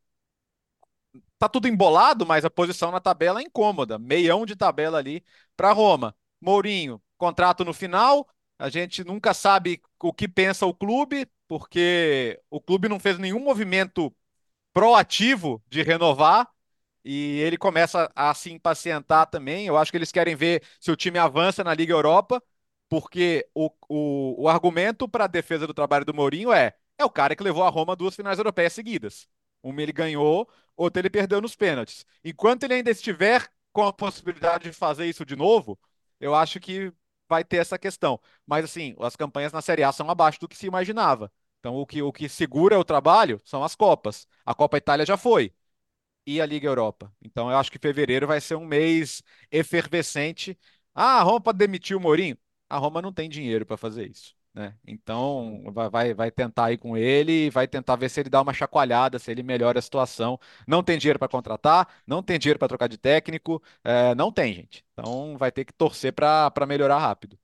tá tudo embolado, mas a posição na tabela é incômoda. Meião de tabela ali para Roma. Mourinho, contrato no final. A gente nunca sabe o que pensa o clube, porque o clube não fez nenhum movimento proativo de renovar e ele começa a se impacientar também. Eu acho que eles querem ver se o time avança na Liga Europa porque o, o, o argumento para a defesa do trabalho do Mourinho é: é o cara que levou a Roma duas finais europeias seguidas. Uma ele ganhou, outra ele perdeu nos pênaltis. Enquanto ele ainda estiver com a possibilidade de fazer isso de novo, eu acho que vai ter essa questão. Mas assim, as campanhas na Série A são abaixo do que se imaginava. Então o que, o que segura o trabalho são as Copas. A Copa Itália já foi. E a Liga Europa. Então eu acho que fevereiro vai ser um mês efervescente. Ah, a Roma pode demitir o Mourinho? A Roma não tem dinheiro para fazer isso. Né? Então vai, vai, tentar ir com ele, vai tentar ver se ele dá uma chacoalhada, se ele melhora a situação. Não tem dinheiro para contratar, não tem dinheiro para trocar de técnico, é, não tem, gente. Então vai ter que torcer para melhorar rápido.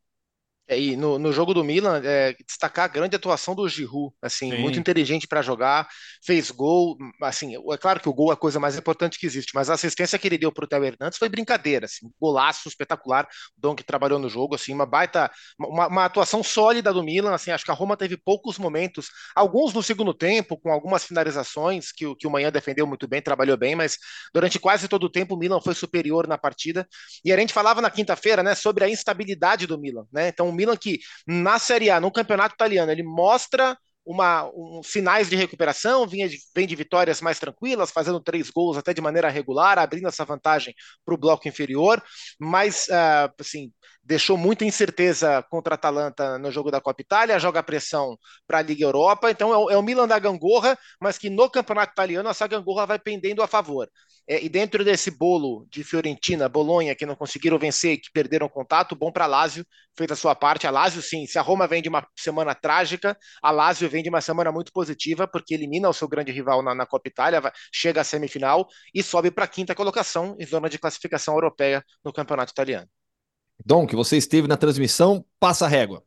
É, e no, no jogo do Milan, é, destacar a grande atuação do Giroud, assim, Sim. muito inteligente para jogar, fez gol, assim, é claro que o gol é a coisa mais importante que existe, mas a assistência que ele deu para o Theo Hernandes foi brincadeira, assim, golaço espetacular, o Dom que trabalhou no jogo, assim, uma baita, uma, uma, atuação sólida do Milan, assim, acho que a Roma teve poucos momentos, alguns no segundo tempo, com algumas finalizações que, que o Manhã defendeu muito bem, trabalhou bem, mas durante quase todo o tempo o Milan foi superior na partida, e a gente falava na quinta-feira, né, sobre a instabilidade do Milan, né, então o Milan que na Série A, no campeonato italiano, ele mostra uma, um, sinais de recuperação, vinha de, vem de vitórias mais tranquilas, fazendo três gols até de maneira regular, abrindo essa vantagem para o bloco inferior, mas uh, assim, deixou muita incerteza contra a Atalanta no jogo da Copa Itália, joga pressão para a Liga Europa, então é o, é o, Milan da gangorra, mas que no campeonato italiano essa gangorra vai pendendo a favor. É, e dentro desse bolo de Fiorentina, Bolonha, que não conseguiram vencer, que perderam contato, bom para Lazio, fez a sua parte. A Lazio, sim, se a Roma vem de uma semana trágica, a Lazio vem de uma semana muito positiva, porque elimina o seu grande rival na, na Copa Itália, vai, chega à semifinal e sobe para a quinta colocação em zona de classificação europeia no campeonato italiano. Dom, que você esteve na transmissão, passa a régua.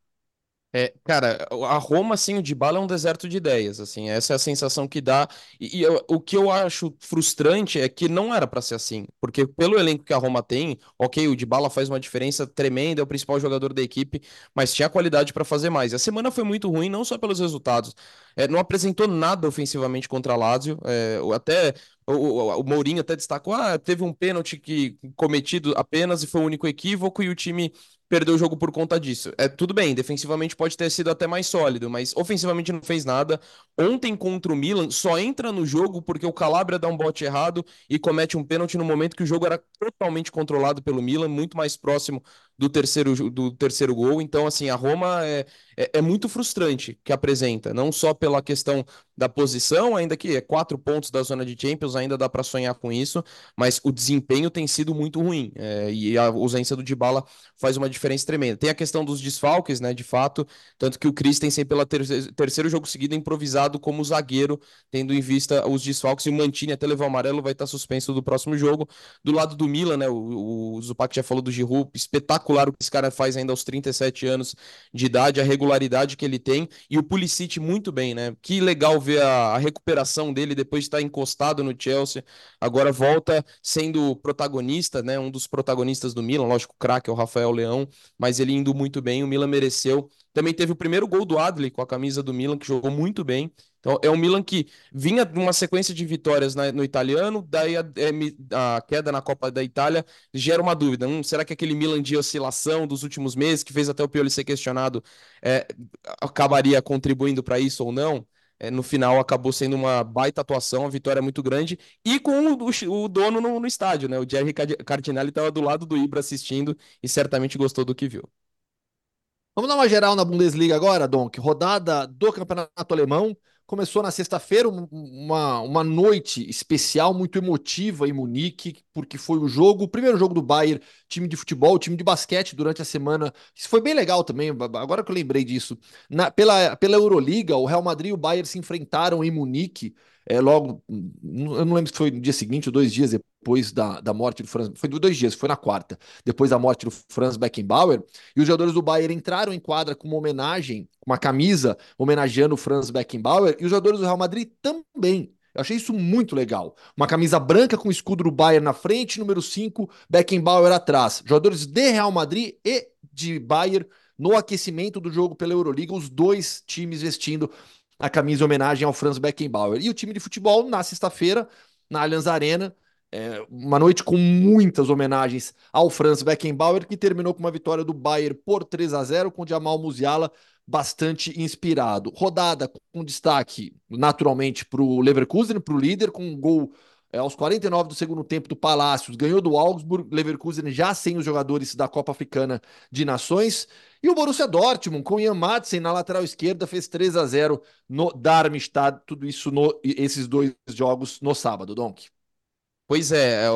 É, cara, a Roma, assim, o Dybala é um deserto de ideias, assim, essa é a sensação que dá. E, e eu, o que eu acho frustrante é que não era para ser assim, porque pelo elenco que a Roma tem, ok, o Dybala faz uma diferença tremenda, é o principal jogador da equipe, mas tinha qualidade para fazer mais. A semana foi muito ruim, não só pelos resultados, é, não apresentou nada ofensivamente contra a Lazio, é, até o, o, o, Mourinho até destacou, ah, teve um pênalti que cometido apenas e foi o único equívoco e o time perdeu o jogo por conta disso. É tudo bem, defensivamente pode ter sido até mais sólido, mas ofensivamente não fez nada. Ontem contra o Milan só entra no jogo porque o Calabria dá um bote errado e comete um pênalti no momento que o jogo era totalmente controlado pelo Milan, muito mais próximo do terceiro, do terceiro gol. Então, assim, a Roma é, é, é, muito frustrante que apresenta, não só pela questão da posição, ainda que é quatro pontos da zona de Champions, ainda dá para sonhar com isso, mas o desempenho tem sido muito ruim é, e a ausência do Dybala faz uma diferença tremenda. Tem a questão dos desfalques, né, de fato, tanto que o Christensen, pela ter terceiro jogo seguido, é improvisado como zagueiro, tendo em vista os desfalques, e o Mantini até levar o amarelo vai estar suspenso do próximo jogo. Do lado do Milan, né, o, o Zupac já falou do Giroud, espetacular o que esse cara faz ainda aos 37 anos de idade, a regularidade que ele tem, e o Pulisic muito bem, né, que legal ver a, a recuperação dele depois de estar encostado no Chelsea, agora volta sendo protagonista, né, um dos protagonistas do Milan, lógico, o craque é o Rafael Leão, mas ele indo muito bem, o Milan mereceu Também teve o primeiro gol do Adli com a camisa do Milan, que jogou muito bem. Então, é um Milan que vinha de uma sequência de vitórias na, no italiano, daí a, a, queda na Copa da Itália gera uma dúvida. Hum, será que aquele Milan de oscilação dos últimos meses, que fez até o Pioli ser questionado, é, acabaria contribuindo para isso ou não? É, no final acabou sendo uma baita atuação, uma vitória muito grande, e com o, o, o dono no, no, estádio, né? O Jerry Cardinale estava do lado do Ibra assistindo e certamente gostou do que viu. Vamos dar uma geral na Bundesliga agora, Donk. Rodada do Campeonato Alemão. Começou na sexta-feira uma, uma noite especial, muito emotiva em Munique, porque foi o jogo, o primeiro jogo do Bayern, time de futebol, time de basquete durante a semana. Isso foi bem legal também, agora que eu lembrei disso. Na, pela, pela Euroliga, o Real Madrid e o Bayern se enfrentaram em Munique é, logo, eu não lembro se foi no dia seguinte ou dois dias depois da, da morte do Franz, foi dois dias, foi na quarta, depois da morte do Franz Beckenbauer, e os jogadores do Bayern entraram em quadra com uma homenagem, uma camisa homenageando o Franz Beckenbauer, e os jogadores do Real Madrid também. Eu achei isso muito legal. Uma camisa branca com o escudo do Bayern na frente, número 5, Beckenbauer atrás. Jogadores de Real Madrid e de Bayern no aquecimento do jogo pela Euroliga, os dois times vestindo a camisa em homenagem ao Franz Beckenbauer. E o time de futebol, na sexta-feira, na Allianz Arena, é, uma noite com muitas homenagens ao Franz Beckenbauer, que terminou com uma vitória do Bayern por 3 a 0 com Jamal Musiala bastante inspirado. Rodada com destaque, naturalmente, para o Leverkusen, para o líder, com um gol é, aos 49 do segundo tempo do Palácios, ganhou do Augsburg, Leverkusen já sem os jogadores da Copa Africana de Nações. E o Borussia Dortmund, com Ian Madsen na lateral esquerda, fez 3 a 0 no Darmstadt. Tudo isso, no, esses dois jogos no sábado, Donk. Pois é, é a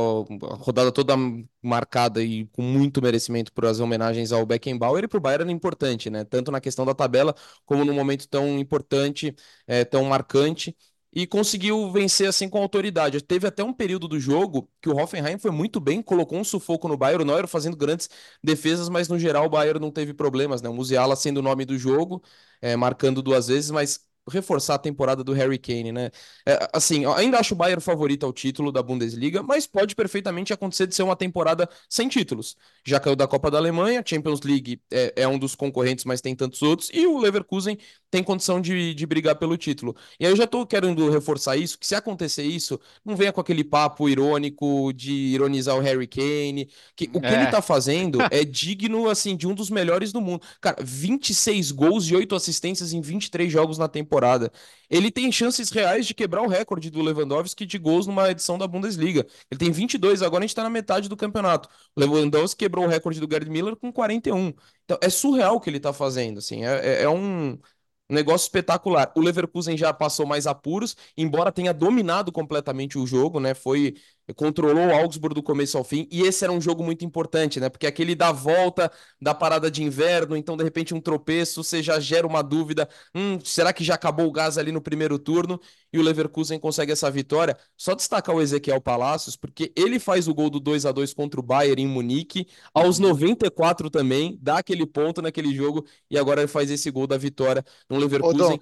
rodada toda marcada e com muito merecimento por as homenagens ao Beckenbauer e para o Bayern é importante, né? Tanto na questão da tabela, como num momento tão importante, é, tão marcante e conseguiu vencer assim com autoridade. Teve até um período do jogo que o Hoffenheim foi muito bem, colocou um sufoco no Bayern, o Neuer fazendo grandes defesas, mas no geral o Bayern não teve problemas, né? O Musiala sendo o nome do jogo, é, marcando duas vezes, mas reforçar a temporada do Harry Kane, né? É, assim, ainda acho o Bayern favorito ao título da Bundesliga, mas pode perfeitamente acontecer de ser uma temporada sem títulos. Já caiu da Copa da Alemanha, Champions League é, é um dos concorrentes, mas tem tantos outros, e o Leverkusen tem condição de, de brigar pelo título. E aí eu já tô querendo reforçar isso, que se acontecer isso, não venha com aquele papo irônico de ironizar o Harry Kane, que o que é. ele tá fazendo é digno, assim, de um dos melhores do mundo. Cara, 26 gols e 8 assistências em 23 jogos na temporada temporada. Ele tem chances reais de quebrar o recorde do Lewandowski de gols numa edição da Bundesliga. Ele tem 22, agora a gente está na metade do campeonato. Lewandowski quebrou o recorde do Gerd Miller com 41. Então é surreal o que ele está fazendo, assim. É, é, é um negócio espetacular. O Leverkusen já passou mais apuros, embora tenha dominado completamente o jogo, né? Foi controlou o Augsburg do começo ao fim, e esse era um jogo muito importante, né? Porque aquele da volta da parada de inverno, então de repente um tropeço, você já gera uma dúvida, hum, será que já acabou o gás ali no primeiro turno? E o Leverkusen consegue essa vitória. Só destacar o Ezequiel Palacios, porque ele faz o gol do 2 a 2 contra o Bayern em Munique, aos 94 também, dá aquele ponto naquele jogo, e agora ele faz esse gol da vitória no Leverkusen. Ô,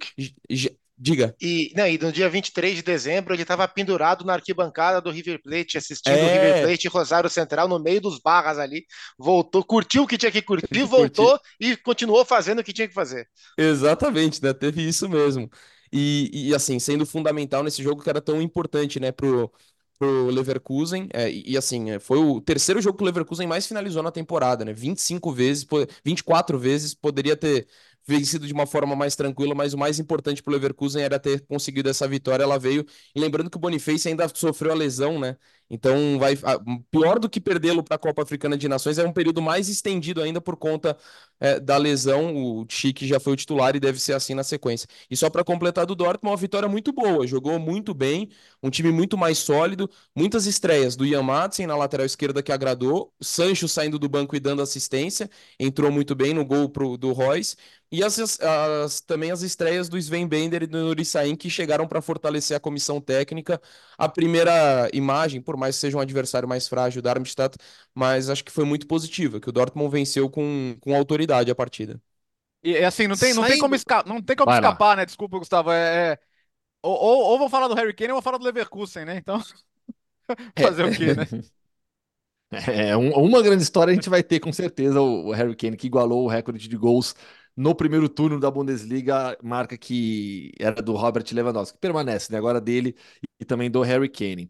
Diga. E, não, e no dia 23 de dezembro ele estava pendurado na arquibancada do River Plate, assistindo é... o River Plate e Rosário Central no meio dos barras ali. Voltou, curtiu o que tinha que curtir, voltou e continuou fazendo o que tinha que fazer. Exatamente, né? Teve isso mesmo. E, e assim, sendo fundamental nesse jogo que era tão importante, né, pro, pro Leverkusen. É, e assim, é, foi o terceiro jogo que o Leverkusen mais finalizou na temporada, né? 25 vezes, 24 vezes, poderia ter vencido de uma forma mais tranquila, mas o mais importante para o Leverkusen era ter conseguido essa vitória. Ela veio, e lembrando que o Boniface ainda sofreu a lesão, né? Então, vai pior do que perdê-lo para a Copa Africana de Nações é um período mais estendido ainda por conta é, da lesão. O Chique já foi o titular e deve ser assim na sequência. E só para completar do Dortmund, uma vitória muito boa. Jogou muito bem, um time muito mais sólido, muitas estreias do Ian Madsen na lateral esquerda que agradou, Sancho saindo do banco e dando assistência, entrou muito bem no gol pro, do Royce. E as, as, também as estreias do Sven Bender e do Nuri Sahin que chegaram para fortalecer a comissão técnica. A primeira imagem, por mais que seja um adversário mais frágil, da Darmstadt, mas acho que foi muito positiva, que o Dortmund venceu com, com autoridade a partida. E assim, não tem, não tem como, esca não tem como escapar, né? Desculpa, Gustavo. É, é... Ou, ou, ou, vou falar do Harry Kane ou vou falar do Leverkusen, né? Então, fazer é. o quê, né? É, um, uma grande história a gente vai ter com certeza o, o Harry Kane, que igualou o recorde de gols no primeiro turno da Bundesliga, marca que era do Robert Lewandowski, que permanece, né? Agora dele e também do Harry Kane.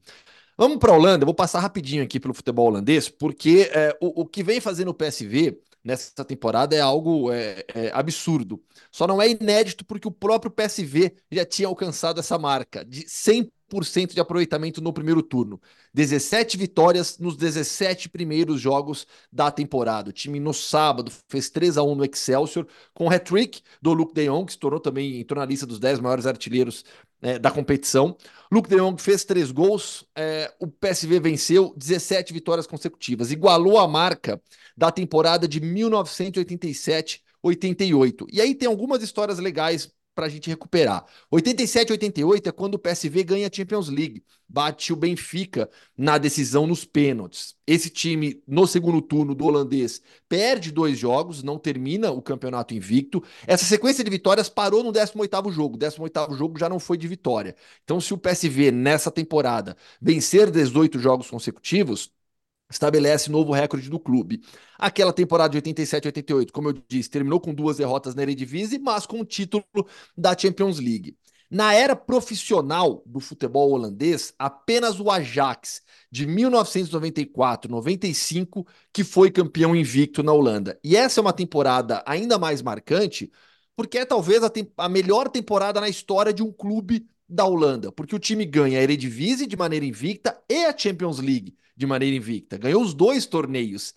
Vamos para a Holanda, vou passar rapidinho aqui pelo futebol holandês, porque é, o, o, que vem fazendo o PSV nessa temporada é algo é, é absurdo. Só não é inédito porque o próprio PSV já tinha alcançado essa marca de 100 100% de aproveitamento no primeiro turno. 17 vitórias nos 17 primeiros jogos da temporada. O time no sábado fez 3 a 1 no Excelsior, com o hat-trick do Luke de Jong, que se tornou também entrou na lista dos 10 maiores artilheiros é, da competição. Luke de Jong fez 3 gols, é, o PSV venceu 17 vitórias consecutivas, igualou a marca da temporada de 1987 88. E aí tem algumas histórias legais para a gente recuperar. 87 88 é quando o PSV ganha a Champions League, bate o Benfica na decisão nos pênaltis. Esse time, no segundo turno do holandês, perde dois jogos, não termina o campeonato invicto. Essa sequência de vitórias parou no 18º jogo. O 18º jogo já não foi de vitória. Então, se o PSV, nessa temporada, vencer 18 jogos consecutivos, estabelece novo recorde do clube. Aquela temporada de 87 88, como eu disse, terminou com duas derrotas na Eredivisie, mas com o título da Champions League. Na era profissional do futebol holandês, apenas o Ajax de 1994-95 que foi campeão invicto na Holanda. E essa é uma temporada ainda mais marcante, porque é talvez a, a melhor temporada na história de um clube da Holanda, porque o time ganha a Eredivisie de maneira invicta e a Champions League de maneira invicta. Ganhou os dois torneios.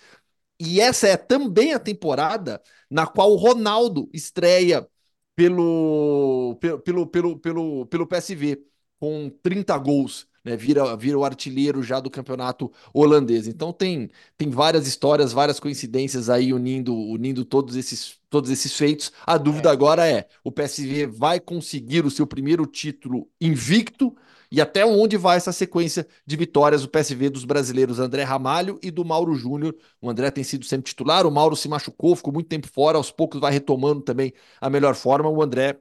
E essa é também a temporada na qual o Ronaldo estreia pelo, pelo, pelo, pelo, pelo, PSV com 30 gols. Né, vira, vira o artilheiro já do campeonato holandês. Então tem, tem várias histórias, várias coincidências aí unindo, unindo todos esses, todos esses feitos. A dúvida é. agora é: o PSV vai conseguir o seu primeiro título invicto e até onde vai essa sequência de vitórias do PSV dos brasileiros André Ramalho e do Mauro Júnior. O André tem sido sempre titular, o Mauro se machucou, ficou muito tempo fora, aos poucos vai retomando também a melhor forma. O André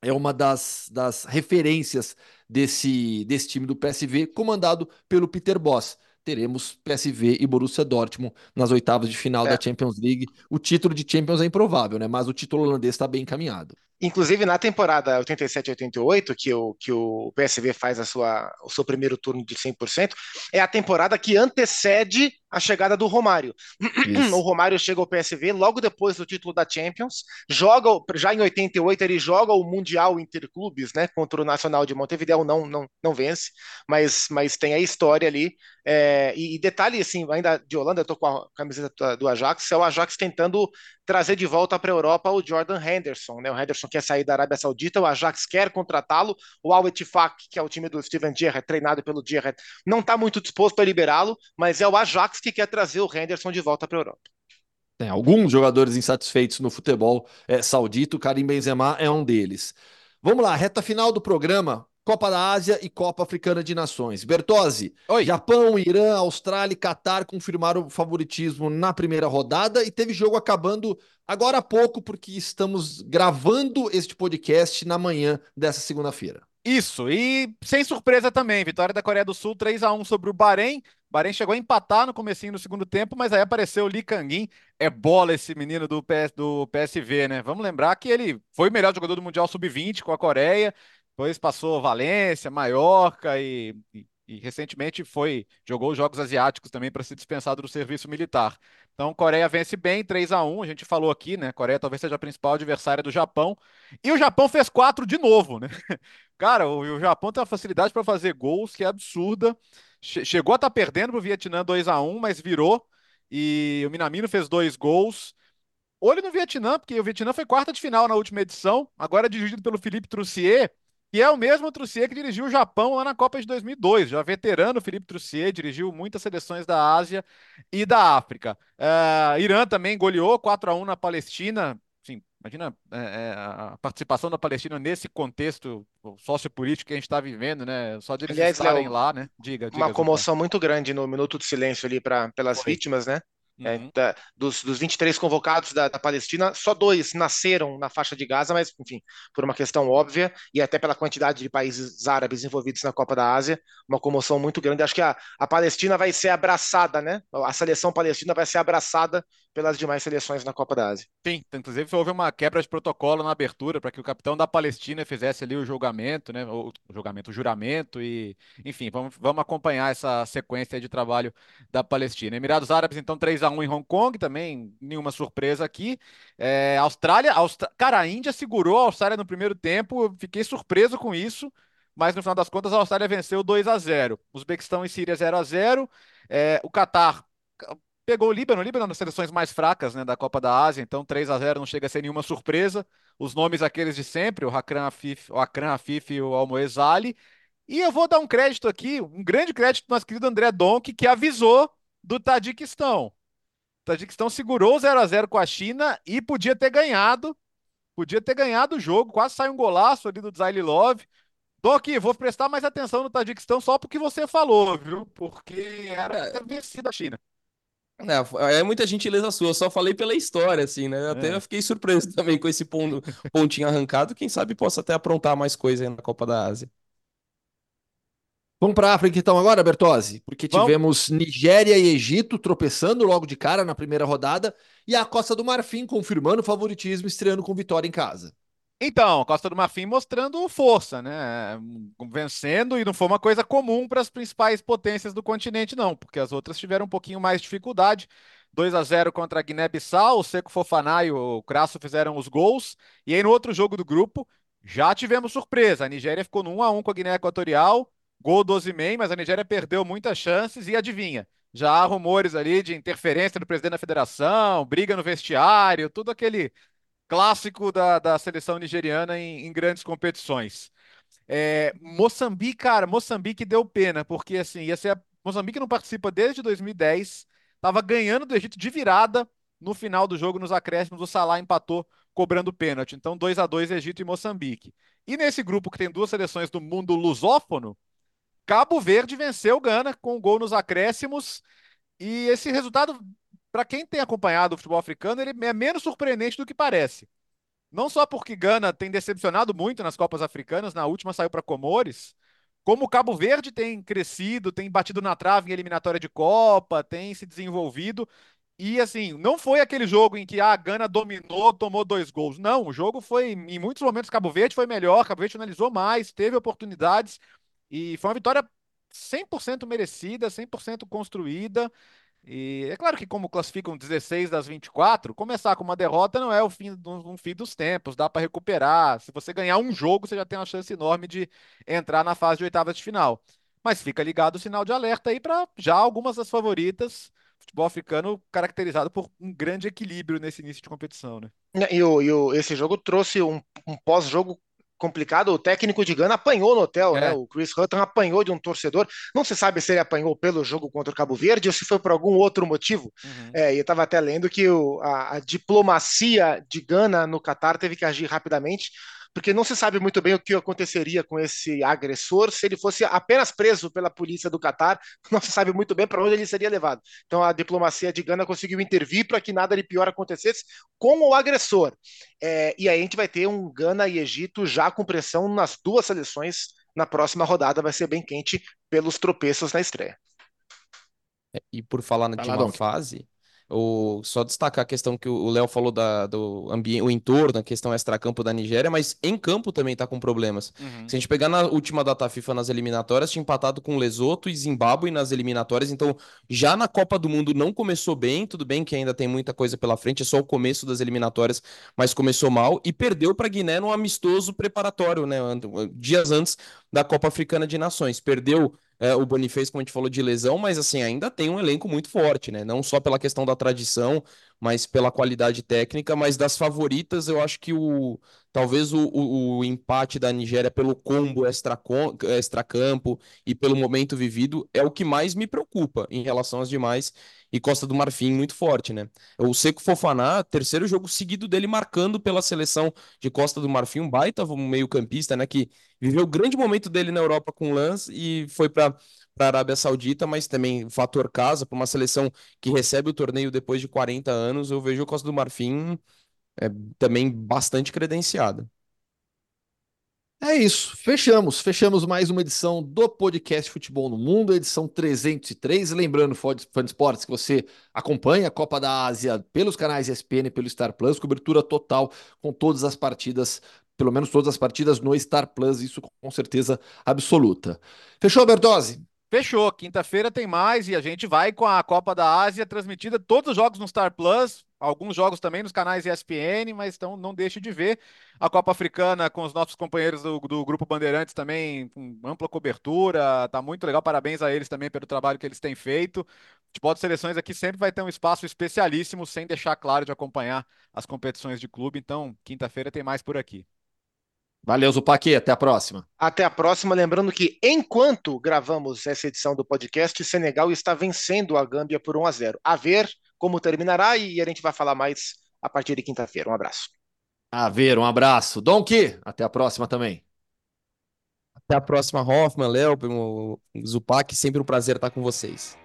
é uma das, das referências desse, desse time do PSV, comandado pelo Peter Boss teremos PSV e Borussia Dortmund nas oitavas de final é. da Champions League. O título de Champions é improvável, né? Mas o título holandês está bem encaminhado. Inclusive, na temporada 87-88, que o, que o PSV faz a sua, o seu primeiro turno de 100%, é a temporada que antecede a chegada do Romário. Isso. O Romário chega ao PSV logo depois do título da Champions, joga, já em 88 ele joga o Mundial Interclubes, né, contra o Nacional de Montevideo, não, não, não vence, mas, mas tem a história ali, é, e, e, detalhe, assim, ainda de Holanda, eu tô com a camiseta do Ajax, é o Ajax tentando trazer de volta para a Europa o Jordan Henderson, né, o Henderson quer sair da Arábia Saudita, o Ajax quer contratá-lo, o Al Ettifaq, que é o time do Steven Gerrard, treinado pelo Gerrard, não está muito disposto a liberá-lo, mas é o Ajax que quer trazer o Henderson de volta para a Europa. Tem alguns jogadores insatisfeitos no futebol é, o Karim Benzema é um deles. Vamos lá, reta final do programa. Copa da Ásia e Copa Africana de Nações. Bertozzi, Oi. Japão, Irã, Austrália e Catar confirmaram o favoritismo na primeira rodada e teve jogo acabando agora há pouco, porque estamos gravando este podcast na manhã dessa segunda-feira. Isso, e sem surpresa também, vitória da Coreia do Sul 3 a 1 sobre o Bahrein. Bahrein chegou a empatar no comecinho do segundo tempo, mas aí apareceu o Lee Kangin. É bola esse menino do, PS, do PSV, né? Vamos lembrar que ele foi o melhor jogador do Mundial Sub-20 com a Coreia, depois passou Valência, Maiorca e, e, e recentemente foi jogou os Jogos Asiáticos também para ser dispensado do serviço militar. Então, Coreia vence bem, 3 a 1 A gente falou aqui, né? Coreia talvez seja a principal adversária do Japão. E o Japão fez quatro de novo, né? Cara, o, o Japão tem uma facilidade para fazer gols que é absurda. Che chegou a estar tá perdendo para o Vietnã 2 a 1 mas virou. E o Minamino fez dois gols. Olho no Vietnã, porque o Vietnã foi quarta de final na última edição, agora dirigido pelo Philippe Troussier, que é o mesmo Troussier que dirigiu o Japão lá na Copa de 2002. Já veterano, Felipe Troussier dirigiu muitas seleções da Ásia e da África. Uh, Irã também goleou 4 a 1 na Palestina. Sim, imagina é, a participação da Palestina nesse contexto sociopolítico que a gente está vivendo, né? Só de eles Aliás, estarem Léo, lá, né? Diga, diga. Uma comoção muito grande no minuto de silêncio ali pra, pelas Foi. vítimas, né? É, uhum. É, da, dos, dos 23 convocados da, da, Palestina, só dois nasceram na faixa de Gaza, mas, enfim, por uma questão óbvia e até pela quantidade de países árabes envolvidos na Copa da Ásia, uma comoção muito grande. Acho que a, a Palestina vai ser abraçada, né? A seleção palestina vai ser abraçada pelas demais seleções na Copa da Ásia. Sim, inclusive houve uma quebra de protocolo na abertura para que o capitão da Palestina fizesse ali o julgamento, né? O julgamento, o juramento e, enfim, vamos, vamos acompanhar essa sequência de trabalho da Palestina. Emirados Árabes, então, 3 a 1 em Hong Kong, também nenhuma surpresa aqui. É, Austrália, Austra... cara, a Índia segurou a Austrália no primeiro tempo, fiquei surpreso com isso mas no final das contas a Austrália venceu 2 a 0. Uzbequistão e Síria 0 a 0. É, o Catar pegou o Líbano, o Líbano é uma das seleções mais fracas né, da Copa da Ásia, então 3 a 0 não chega a ser nenhuma surpresa. Os nomes aqueles de sempre, o Akram Afif, o Akram Afif e o Almoez Ali. E eu vou dar um crédito aqui, um grande crédito para o nosso querido André Donk, que avisou do Tadiquistão. O Tadiquistão segurou 0 a 0 com a China e podia ter ganhado. Podia ter ganhado o jogo, quase saiu um golaço ali do Love. Tô aqui, vou prestar mais atenção no Tadiquistão só porque você falou, viu? Porque era vencida a China. É, é muita gentileza sua, eu só falei pela história, assim, né? Até é. eu fiquei surpreso também com esse pontinho arrancado. Quem sabe possa até aprontar mais coisa aí na Copa da Ásia. Vamos para a África então agora, Bertozzi, porque Vamos. tivemos Nigéria e Egito tropeçando logo de cara na primeira rodada e a Costa do Marfim confirmando o favoritismo, estreando com vitória em casa. Então, Costa do Marfim mostrando força, né? Vencendo, e não foi uma coisa comum para as principais potências do continente, não, porque as outras tiveram um pouquinho mais de dificuldade. 2 a 0 contra a Guiné-Bissau, o Seco Fofaná e o Crasso fizeram os gols. E aí, no outro jogo do grupo, já tivemos surpresa. A Nigéria ficou no 1 a 1 com a Guiné Equatorial, gol do Osimhen, mas a Nigéria perdeu muitas chances e adivinha. Já há rumores ali de interferência do presidente da federação, briga no vestiário, tudo aquele clássico da, da seleção nigeriana em, em grandes competições. É, Moçambique, cara, Moçambique deu pena, porque assim, ia ser a... Moçambique não participa desde 2010, estava ganhando do Egito de virada no final do jogo, nos acréscimos, o Salah empatou cobrando pênalti. Então, 2 a 2 Egito e Moçambique. E nesse grupo que tem duas seleções do mundo lusófono, Cabo Verde venceu o Gana com um gol nos acréscimos. E esse resultado para quem tem acompanhado o futebol africano, ele é menos surpreendente do que parece. Não só porque Gana tem decepcionado muito nas Copas Africanas, na última saiu para Comores, como o Cabo Verde tem crescido, tem batido na trave em eliminatória de Copa, tem se desenvolvido. E assim, não foi aquele jogo em que a Gana dominou, tomou dois gols. Não, o jogo foi, em muitos momentos, Cabo Verde foi melhor, Cabo Verde analisou mais, teve oportunidades e foi uma vitória 100% merecida, 100% construída. E é claro que, como classificam 16 das 24, começar com uma derrota não é o fim, um fim dos tempos, dá para recuperar. Se você ganhar um jogo, você já tem uma chance enorme de entrar na fase de oitavas de final. Mas fica ligado o sinal de alerta aí para já algumas das favoritas. Futebol africano caracterizado por um grande equilíbrio nesse início de competição, né? E, o, e o, esse jogo trouxe um, um pós-jogo complicado. O técnico de Gana apanhou no hotel, né? é. né? O Chris Hutton apanhou de um torcedor. Não se sabe se ele apanhou pelo jogo contra o Cabo Verde ou se foi por algum outro motivo. Uhum. É, e eu estava até lendo que o, a, a, diplomacia de Gana no Catar teve que agir rapidamente porque não se sabe muito bem o que aconteceria com esse agressor se ele fosse apenas preso pela polícia do Catar, não se sabe muito bem para onde ele seria levado. Então a diplomacia de Gana conseguiu intervir para que nada de pior acontecesse com o agressor. É, e aí a gente vai ter um Gana e Egito já com pressão nas duas seleções. Na próxima rodada vai ser bem quente pelos tropeços na estreia. É, e por falar de uma fase, o, só destacar a questão que o Léo falou da, do ambiente, o entorno, a questão extracampo da Nigéria, mas em campo também tá com problemas. Uhum. Se a gente pegar na última data FIFA nas eliminatórias, tinha empatado com Lesoto e Zimbábue nas eliminatórias, então já na Copa do Mundo não começou bem, tudo bem que ainda tem muita coisa pela frente, é só o começo das eliminatórias, mas começou mal e perdeu para Guiné no amistoso preparatório, né, dias antes da Copa Africana de Nações. Perdeu é, o Boniface, como a gente falou, de lesão, mas assim, ainda tem um elenco muito forte, né? Não só pela questão da tradição, mas pela qualidade técnica, mas das favoritas, eu acho que o talvez o, o, o empate da Nigéria pelo combo extra-campo extra e pelo momento vivido é o que mais me preocupa em relação às demais e Costa do Marfim muito forte, né? O Seco Fofaná, terceiro jogo seguido dele marcando pela seleção de Costa do Marfim, um baita meio-campista, né? Que viveu o grande momento dele na Europa com o Lance e foi para para a Arábia Saudita, mas também fator casa para uma seleção que recebe o torneio depois de 40 anos. Eu vejo o Costa do Marfim é, também bastante credenciada. É isso, fechamos. Fechamos mais uma edição do podcast Futebol no Mundo, edição 303. Lembrando, Fã Esportes, que você acompanha a Copa da Ásia pelos canais ESPN e pelo Star Plus, cobertura total com todas as partidas, pelo menos todas as partidas no Star Plus, isso com certeza absoluta. Fechou, Bertozzi? Fechou. Quinta-feira tem mais e a gente vai com a Copa da Ásia transmitida todos os jogos no Star Plus, alguns jogos também nos canais ESPN, mas então não deixe de ver a Copa Africana com os nossos companheiros do, do Grupo Bandeirantes também, com ampla cobertura. Tá muito legal. Parabéns a eles também pelo trabalho que eles têm feito. O futebol de seleções aqui sempre vai ter um espaço especialíssimo, sem deixar claro de acompanhar as competições de clube. Então, quinta-feira tem mais por aqui. Valeu, Zupac. Até a próxima. Até a próxima. Lembrando que, enquanto gravamos essa edição do podcast, Senegal está vencendo a Gâmbia por 1 a 0. A ver como terminará e a gente vai falar mais a partir de quinta-feira. Um abraço. A ver, um abraço. Donk, até a próxima também. Até a próxima, Hoffman, Léo, Zupac. Sempre um prazer estar com vocês.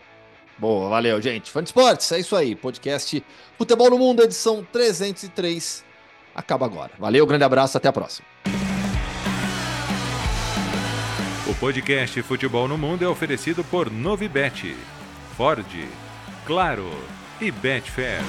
Boa, valeu, gente. Fã de esportes, é isso aí. Podcast Futebol no Mundo, edição 303. Acaba agora. Valeu, grande abraço, até a próxima. Podcast Futebol no Mundo é oferecido por Novibet, Ford, Claro e Betfair.